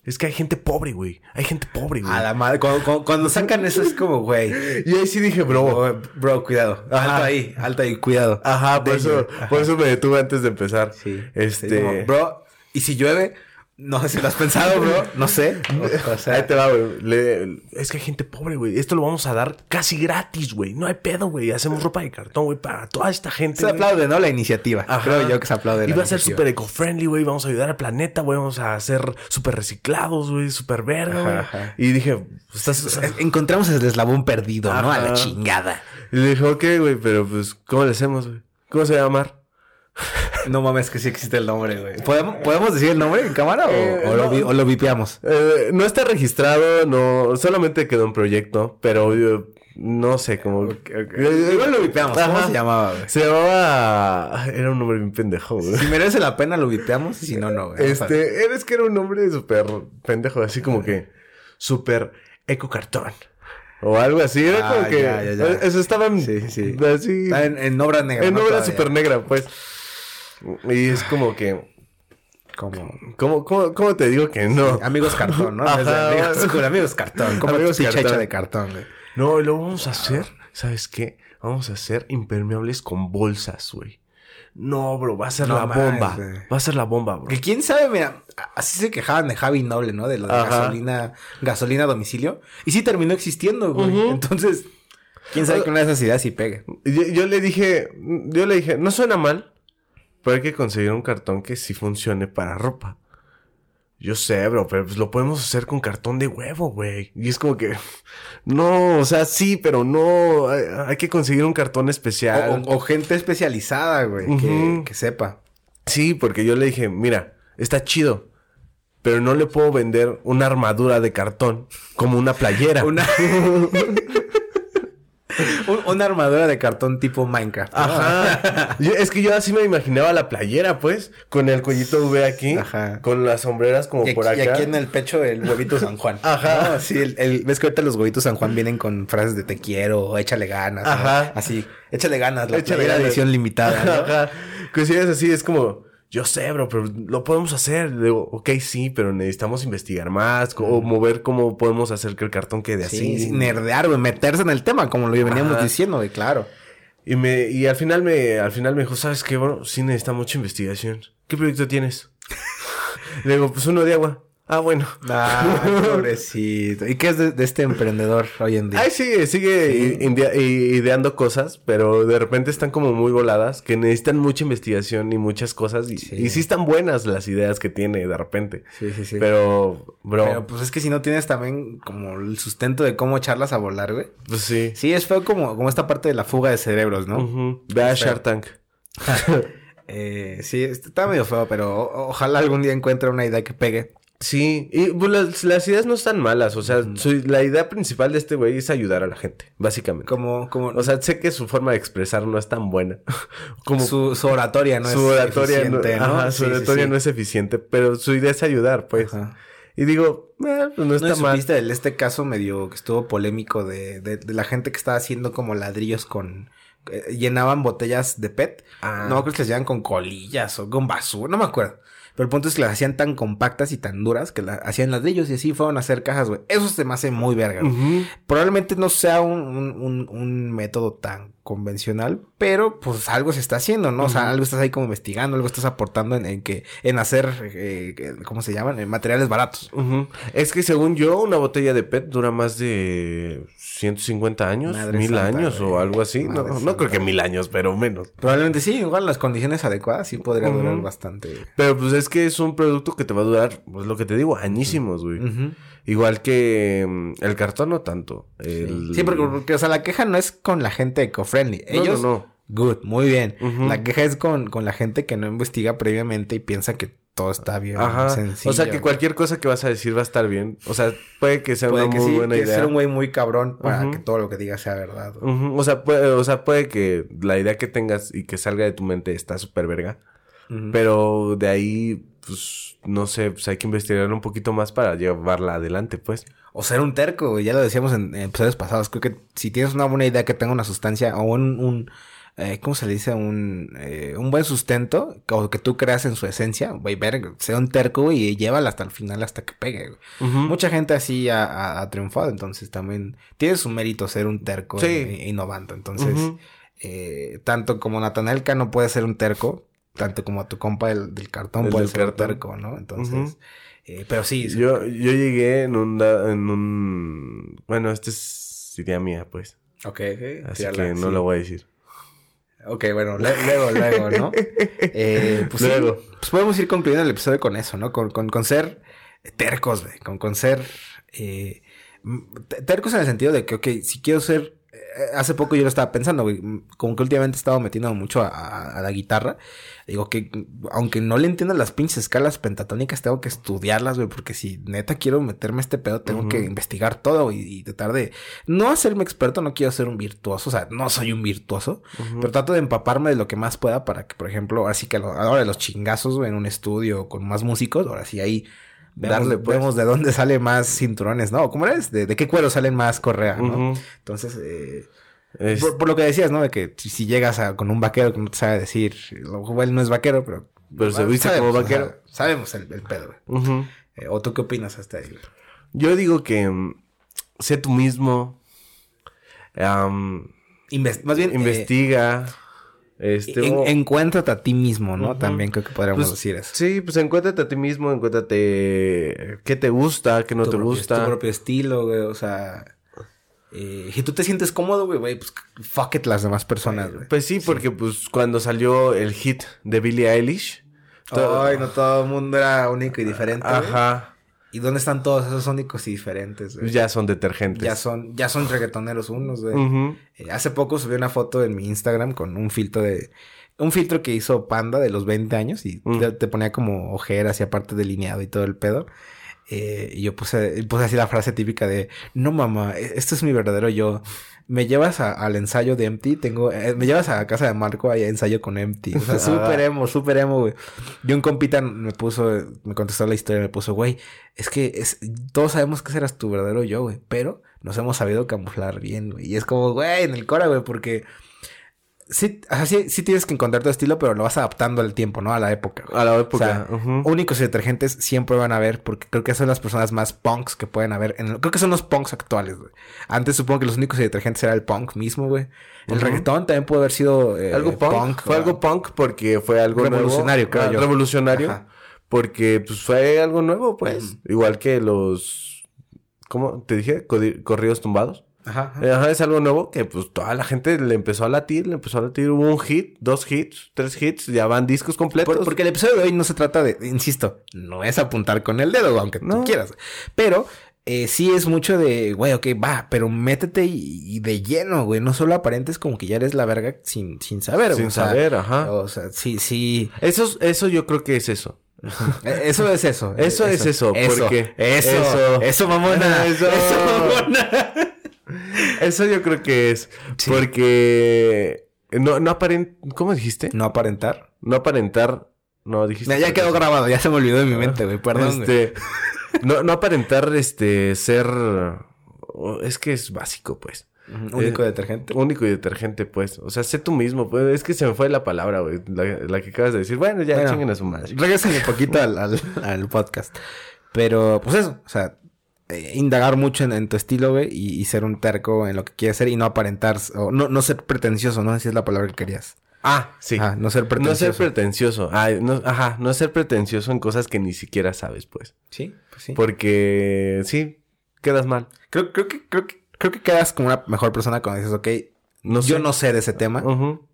es que hay gente pobre, güey. Hay gente pobre, güey. A la madre. Cuando, cuando- cuando sacan eso es como, güey. Y ahí sí dije, bro. Bro, cuidado. Ajá. Alto ahí, alto ahí, cuidado. Ajá, por Danger. eso, por eso me detuve antes de empezar. Sí. Este. Sí, como, bro, y si llueve, no sé si lo has pensado, bro. No sé. O, sea, Ahí te va, güey. Le- Es que hay gente pobre, güey. Esto lo vamos a dar casi gratis, güey. No hay pedo, güey. Hacemos ropa de cartón, güey, para toda esta gente. se güey. aplaude, ¿no? La iniciativa. Ajá. Creo yo que se aplaude. Y va a ser súper eco-friendly, güey. Vamos a ayudar al planeta, güey. Vamos a ser súper reciclados, güey. Súper verga, güey. Ajá. Y dije, estás... Encontramos el eslabón perdido, ¿no? A la chingada. Y le dije, ok, güey, pero pues, ¿cómo le hacemos, güey? ¿Cómo se va a llamar? No mames que sí existe el nombre, güey. ¿Podemos, ¿podemos decir el nombre en cámara o, Eh, o lo, vi- o lo vipeamos? Eh, no está registrado, no... Solamente quedó un proyecto, pero yo no sé, como... Eh, Igual lo vipeamos. ¿Cómo Ajá. se llamaba, güey? Se llamaba... Era un nombre bien pendejo, güey. Si merece la pena, lo vipeamos. Y si no, no, güey. Este, eres que era un nombre súper pendejo, así como que súper ecocartón. O algo así, era Ah, como que. ya, ya, ya. eh, Eso estaban Sí, sí, sí. así. En, en obra negra. en ¿no? obra súper negra, pues. Y es como que. ¿Cómo, cómo, cómo te digo que no? Amigos cartón, ¿no? Ajá, amigos, con amigos cartón. Como Amigos cartón. de cartón, güey. No, y lo vamos a hacer. ¿Sabes qué? Vamos a hacer impermeables con bolsas, güey. No, bro, va a ser No la bomba. güey. Va a ser la bomba, bro. Que quién sabe, mira, así se quejaban de Javi Noble, ¿no? De lo de gasolina, gasolina a domicilio. Y sí terminó existiendo, güey. Entonces, quién sabe que una de esas ideas sí pegue. Yo, yo le dije, yo le dije, no suena mal, pero hay que conseguir un cartón que sí funcione para ropa. Yo sé, bro, pero pues lo podemos hacer con cartón de huevo, güey. Y es como que, no, o sea, sí, pero no, hay, hay que conseguir un cartón especial. O, o gente especializada, güey, que, que sepa. Sí, porque yo le dije, mira, está chido, pero no le puedo vender una armadura de cartón como una playera. Una... Un- una armadura de cartón tipo Minecraft. ¿no? Ajá. Yo- es que yo así me imaginaba la playera, pues, con el cuellito V aquí, Ajá. con las sombreras como Y aquí, por acá. y aquí en el pecho el huevito San Juan. Ajá. ¿no? Sí, el, el- ves que ahorita los huevitos San Juan vienen con frases de te quiero échale ganas. ¿no? Ajá. Así, échale ganas, la Échale playera ganas. edición limitada. ¿no? Ajá. Cosillas así, es como, yo sé, bro, pero lo podemos hacer. Le digo, ok, sí, pero necesitamos investigar más, o mover cómo podemos hacer que el cartón quede Sí, así. sí, nerdear, meterse en el tema, como lo veníamos Ajá. diciendo, güey, claro. Y me, y al final me, al final me dijo, ¿sabes qué, bro? Sí necesita mucha investigación. ¿Qué proyecto tienes? Le digo, pues uno de agua. Ah, bueno. Ah, pobrecito. ¿Y qué es de, de este emprendedor hoy en día? Ahí sigue, sigue india- ideando cosas, pero de repente están como muy voladas, que necesitan mucha investigación y muchas cosas. Y Sí. y sí están buenas las ideas que tiene de repente. Sí, sí, sí. Pero, bro, Pero pues es que si no tienes también como el sustento de cómo echarlas a volar, güey. pues sí. Sí, es feo como, como esta parte de la fuga de cerebros, ¿no? Ujú. Ve a. Shark Tank. Eh, sí, está medio feo, pero ojalá algún día encuentre una idea que pegue. Sí, y pues, las, las ideas no están malas. O sea, su- la idea principal de este güey es ayudar a la gente, básicamente. Como, como O sea, sé que su forma de expresar no es tan buena. Como su, su oratoria no su es oratoria, no, eficiente, ¿no? ajá, su Sí, oratoria sí. no es eficiente, pero su idea es ayudar, pues. Ajá. Y digo, eh, pues no está ¿No mal. supiste este caso medio que estuvo polémico de, de, de la gente que estaba haciendo como ladrillos con... eh, llenaban botellas de PET. Ah. No, creo que las llenaban con colillas o con basura, no me acuerdo. Pero el punto es que las hacían tan compactas y tan duras que las hacían ladrillos y así fueron a hacer cajas, güey. Eso se me hace muy verga. Probablemente no sea un, un, un- un método tan convencional, pero pues algo se está haciendo, ¿no? O sea, algo estás ahí como investigando, algo estás aportando en, en que, en hacer, eh, ¿cómo se llaman? En materiales baratos. Es que según yo, una botella de PET dura más de 150 años, Madre mil santa, años o algo así. No, creo que mil años, pero menos. Probablemente sí, igual las condiciones adecuadas sí podría durar bastante. Pero pues es que es un producto que te va a durar, pues lo que te digo, añísimos, güey. Ujú. Igual que mm, el cartón no tanto. El- Sí, porque, porque, o sea, la queja no es con la gente eco-friendly. No, no, Ellos, no. good, muy bien. La queja es con, con la gente que no investiga previamente y piensa que todo está bien Ajá. sencillo. o sea, que cualquier cosa que vas a decir va a estar bien. O sea, puede que sea Puede una que muy sí, buena idea. ser un güey muy cabrón para que todo lo que diga sea verdad. O sea, puede, o sea, puede que la idea que tengas y que salga de tu mente está súper verga. Pero de ahí, pues, no sé, pues hay que investigar un poquito más para llevarla adelante, pues. O ser un terco. Ya lo decíamos en, episodios pasados. Creo que si tienes una buena idea que tenga una sustancia o un... un eh, ¿Cómo se le dice? Un, eh, un buen sustento o que tú creas en su esencia. Güey, ver, sea un terco y llévala hasta el final, hasta que pegue. güey. Mucha gente así ha, ha- ha triunfado. Entonces también tiene su mérito ser un terco Sí. e- e innovando. Entonces, eh, tanto como Natanael Cano puede ser un terco, tanto como tu compa del, del cartón El puede del ser cartón. terco, ¿no? Entonces, eh, pero sí, sí. Yo, yo llegué en un, en un... Bueno, esta es idea mía, pues. Ok, ok. Así tírala, que no sí. lo voy a decir. Ok, bueno, luego, luego, ¿no? Eh, pues sí, Luego. pues podemos ir concluyendo el episodio con eso, ¿no? Con, con, con ser tercos, güey. Con, con ser eh, tercos en el sentido de que, ok, si quiero ser... eh, Hace poco yo lo estaba pensando, güey. Como que últimamente he estado metiendo mucho a, a- a la guitarra. Digo que, aunque no le entiendo las pinches escalas pentatónicas, tengo que estudiarlas, güey. Porque si neta quiero meterme a este pedo, tengo que investigar todo güey, y tratar de... No hacerme experto, no quiero ser un virtuoso. O sea, no soy un virtuoso. Pero trato de empaparme de lo que más pueda para que, por ejemplo, así que a lo- a la hora de los chingazos, güey, en un estudio con más músicos, ahora sí ahí vemos, Darle, pues. vemos de dónde sale más cinturones, ¿no? ¿Cómo eres? ¿De, de qué cuero salen más correa, no? Entonces, eh, Es- por, por lo que decías, ¿no? De que si, llegas a- con un vaquero que no te sabe decir, él no es vaquero, pero... Pero se viste como o sea, vaquero. sabemos el, el pedo. Eh, ¿O tú qué opinas hasta ahí? Yo digo que mm, sé tú mismo. Inves- más bien, eh, investiga. Este, en- o- encuéntrate a ti mismo, ¿no? También creo que podríamos Pues, decir eso. Sí, pues encuéntrate a ti mismo, encuéntrate qué te gusta, qué no tu te propio- gusta. Tu propio estilo, güey, o sea... eh, si tú te sientes cómodo, güey, pues fuck it las demás personas, güey. Pues sí, porque pues cuando salió el hit de Billie Eilish. todo- Ay, no todo el mundo era único y diferente. Ajá. ¿Y dónde están todos esos únicos y diferentes, güey? Ya son detergentes. Ya son, ya son reggaetoneros unos, güey. Eh, hace poco subí una foto en mi Instagram con un filtro de... Un filtro que hizo Panda de los 20 años y Mm. te, te ponía como ojeras y aparte delineado y todo el pedo. Eh, y yo puse, puse así la frase típica de, no mamá, e- este es mi verdadero yo. Me llevas a- al ensayo de Empty, tengo, eh, me llevas a casa de Marco, a ensayo con Empty. O sea, súper emo, súper emo, güey. Y un compita me puso, me contestó la historia, me puso, güey, es que es, todos sabemos que ese eras tu verdadero yo, güey, pero nos hemos sabido camuflar bien, güey. Y es como, güey, en el cora, güey, porque sí, o sea, sí, sí tienes que encontrar tu estilo, pero lo vas adaptando al tiempo, ¿no? A la época. güey. A la época. O sea, ujú. Únicos y detergentes siempre van a haber, porque creo que son las personas más punks que pueden haber. En el- creo que son los punks actuales, güey. Antes supongo que los únicos y detergentes era el punk mismo, güey. El Ujú. reggaetón también puede haber sido eh, algo punk. Fue o- algo punk porque fue algo Revolucionario, nuevo. creo Ah, yo. Revolucionario. Ajá. Porque pues fue algo nuevo, pues. Igual que los... ¿Cómo te dije? Corridos tumbados. Ajá. ajá. Eh, Ajá, es algo nuevo que pues toda la gente le empezó a latir, le empezó a latir. Hubo un hit, dos hits, tres hits, ya van discos completos. Por- porque el episodio de hoy no se trata de, insisto, no es apuntar con el dedo, aunque No. tú quieras. Pero eh, sí es mucho de, güey, ok, va, pero métete y, y de lleno, güey. No solo aparentes como que ya eres la verga sin, sin saber, güey. Sin O sea, saber, ajá. O sea, sí, sí. Eso, eso yo creo que es eso. Eh, Eso es eso. Eso es eso, Eso. porque- Eso. eso. Eso, mamona. Eso. Eso, mamona. Eso yo creo que es. Sí. Porque no, no aparent... ¿Cómo dijiste? No aparentar. No aparentar. No, dijiste. Ya, ya quedó grabado, ya se me olvidó de mi mente, güey. Perdón. Este, no, no aparentar este ser. Es que es básico, pues. Único eh, detergente. Único y detergente, pues. O sea, sé tú mismo, pues. Es que se me fue la palabra, güey. La, la que acabas de decir. Bueno, ya Bueno. chinguen a su madre. Regresen un poquito al, al, al podcast. Pero, pues eso, o sea, eh, indagar mucho en, en tu estilo, güey, y, y ser un terco en lo que quieres ser y no aparentar, o no, no ser pretencioso, ¿no? Si es la palabra que querías. Ah, sí. No ser no pretencioso. ser pretencioso. Ah, no, ajá, no ser pretencioso en cosas que ni siquiera sabes, pues. Sí, pues sí. Porque sí, quedas mal. Creo, creo que, creo que, creo que quedas como una mejor persona cuando dices, ok, No yo sé. no sé de ese tema. Ujú.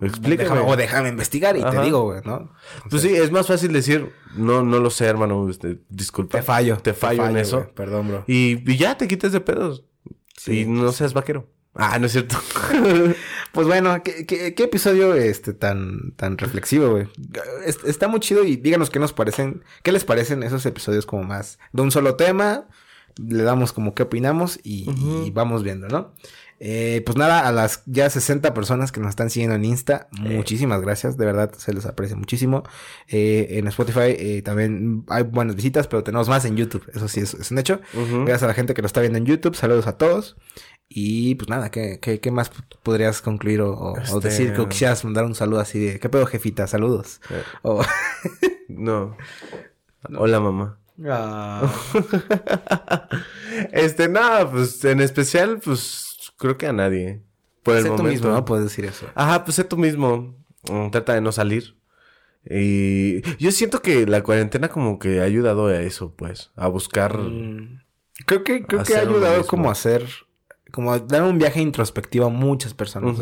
Explícame. Déjame- o déjame investigar y te digo, güey, ¿no? Pues sí, es más fácil decir, no, no lo sé, hermano, este, disculpa. Te fallo. Te fallo en eso. güey. Perdón, bro. Y, y ya te quites de pedos. Sí. Y no seas vaquero. Ah, no es cierto. Pues bueno, ¿qué, qué, qué episodio este tan, tan reflexivo, güey? Es- Está muy chido y díganos qué nos parecen, qué les parecen esos episodios como más de un solo tema, le damos como qué opinamos y vamos viendo, ¿no? Eh, pues nada, a las ya 60 personas que nos están siguiendo en Insta, muchísimas gracias, de verdad se les aprecia muchísimo. Eh, en Spotify eh, también hay buenas visitas, pero tenemos más en YouTube, eso sí es, es un hecho. Gracias a la gente que lo está viendo en YouTube. Saludos a todos. Y pues nada, ¿qué, qué, qué más podrías concluir o, o- o Este- decir que quisieras mandar un saludo así de ¿qué pedo, jefita? Saludos. Eh, O- no. Hola, mamá. Ah, Este, nada, pues en especial, pues creo que a nadie. Por el sé tú momento. mismo, ¿no? Puedes decir eso. Ajá, pues sé tú mismo. Mm, Trata de no salir. Y yo siento que la cuarentena como que ha ayudado a eso, pues. A buscar... Mm, Creo que, creo que ha ayudado como a hacer, como a dar un viaje introspectivo a muchas personas.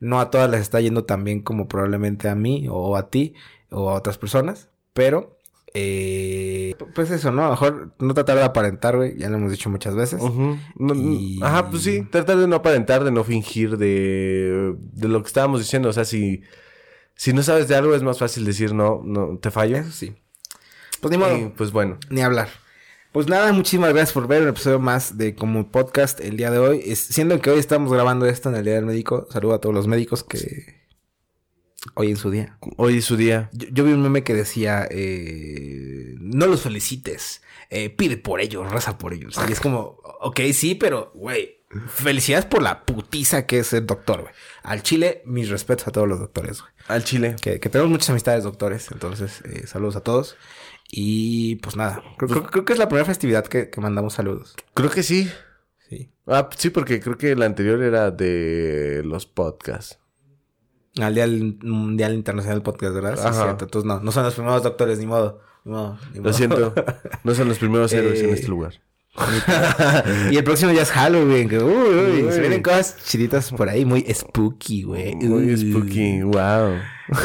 No a todas les está yendo tan bien como probablemente a mí o a ti o a otras personas, pero eh, pues eso, ¿no? A lo mejor no tratar de aparentar, güey, ya lo hemos dicho muchas veces. No, Y- Ajá, pues sí. Tratar de no aparentar, de no fingir, de, de lo que estábamos diciendo. O sea, si, si no sabes de algo es más fácil decir no, no, te fallo. Eso sí. Pues ni modo, pues bueno. ni hablar. Pues nada, muchísimas gracias por ver un episodio más de como podcast el día de hoy. Es- siendo que hoy estamos grabando esto en el Día del Médico, saludo a todos los médicos que hoy en su día. Hoy es su día. Yo, yo vi un meme que decía, eh, no los felicites, eh, pide por ellos, reza por ellos. Y es como, ok, sí, pero, güey, felicidades por la putiza que es ser doctor, güey. Al Chile, mis respetos a todos los doctores, güey. Al chile. Que, que tenemos muchas amistades doctores, entonces, eh, saludos a todos. Y pues nada, creo, creo- creo que es la primera festividad que, que mandamos saludos. Creo que sí. Sí. Ah, sí, porque creo que la anterior era de los podcasts. Al Día Mundial Internacional del Podcast, ¿verdad? Sí, Ajá. cierto. Entonces no, no son los primeros doctores, ni modo. Ni modo, ni Lo siento. No son los primeros héroes en Eh, este lugar. y el próximo ya es Halloween, que uy, uy, Uy. se vienen cosas chiditas por ahí, muy spooky, güey. Muy Uy. spooky. Wow.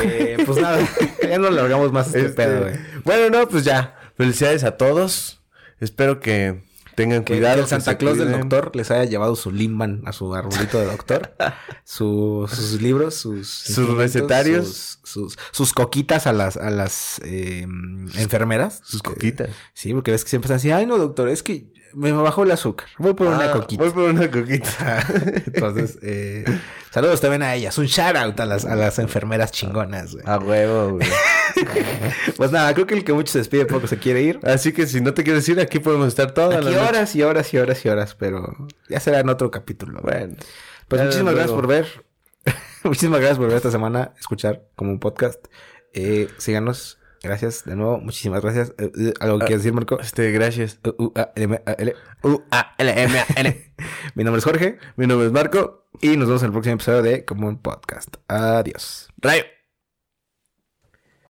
Eh, pues nada, ya no largamos más este, Este, pedo, güey. bueno, no, pues ya. Felicidades a todos. Espero que tengan Que, cuidado. que el Santa Claus del doctor les haya llevado su limban a su arbolito de doctor, su- sus libros, sus, Sus recetarios. sus, sus, sus coquitas a las, a las eh, enfermeras. Sus Que- coquitas. Sí, porque ves que siempre están así, ay no doctor, es que me bajó el azúcar, voy por una Ah, coquita. Voy por una coquita. Entonces, eh, saludos también a ellas. Un shout out a las, a las enfermeras chingonas, güey. A huevo, güey. Pues nada, creo que el que mucho se despide poco se quiere ir. Así que si no te quieres ir, aquí podemos estar todas Aquí las horas y horas y horas y horas, pero ya será en otro capítulo. güey. Bueno. Pues ya muchísimas gracias por ver. muchísimas gracias por ver esta semana, escuchar como un podcast. Eh, síganos. Gracias de nuevo. Muchísimas gracias. Eh, eh, ¿Algo que quieras decir, Marco? Este, gracias. U, U, A, L, M, A, L. U, A, L, M, A, N. Mi nombre es Jorge Mi nombre es Marco. y nos vemos en el próximo episodio de Como un Podcast. Adiós. Rayo.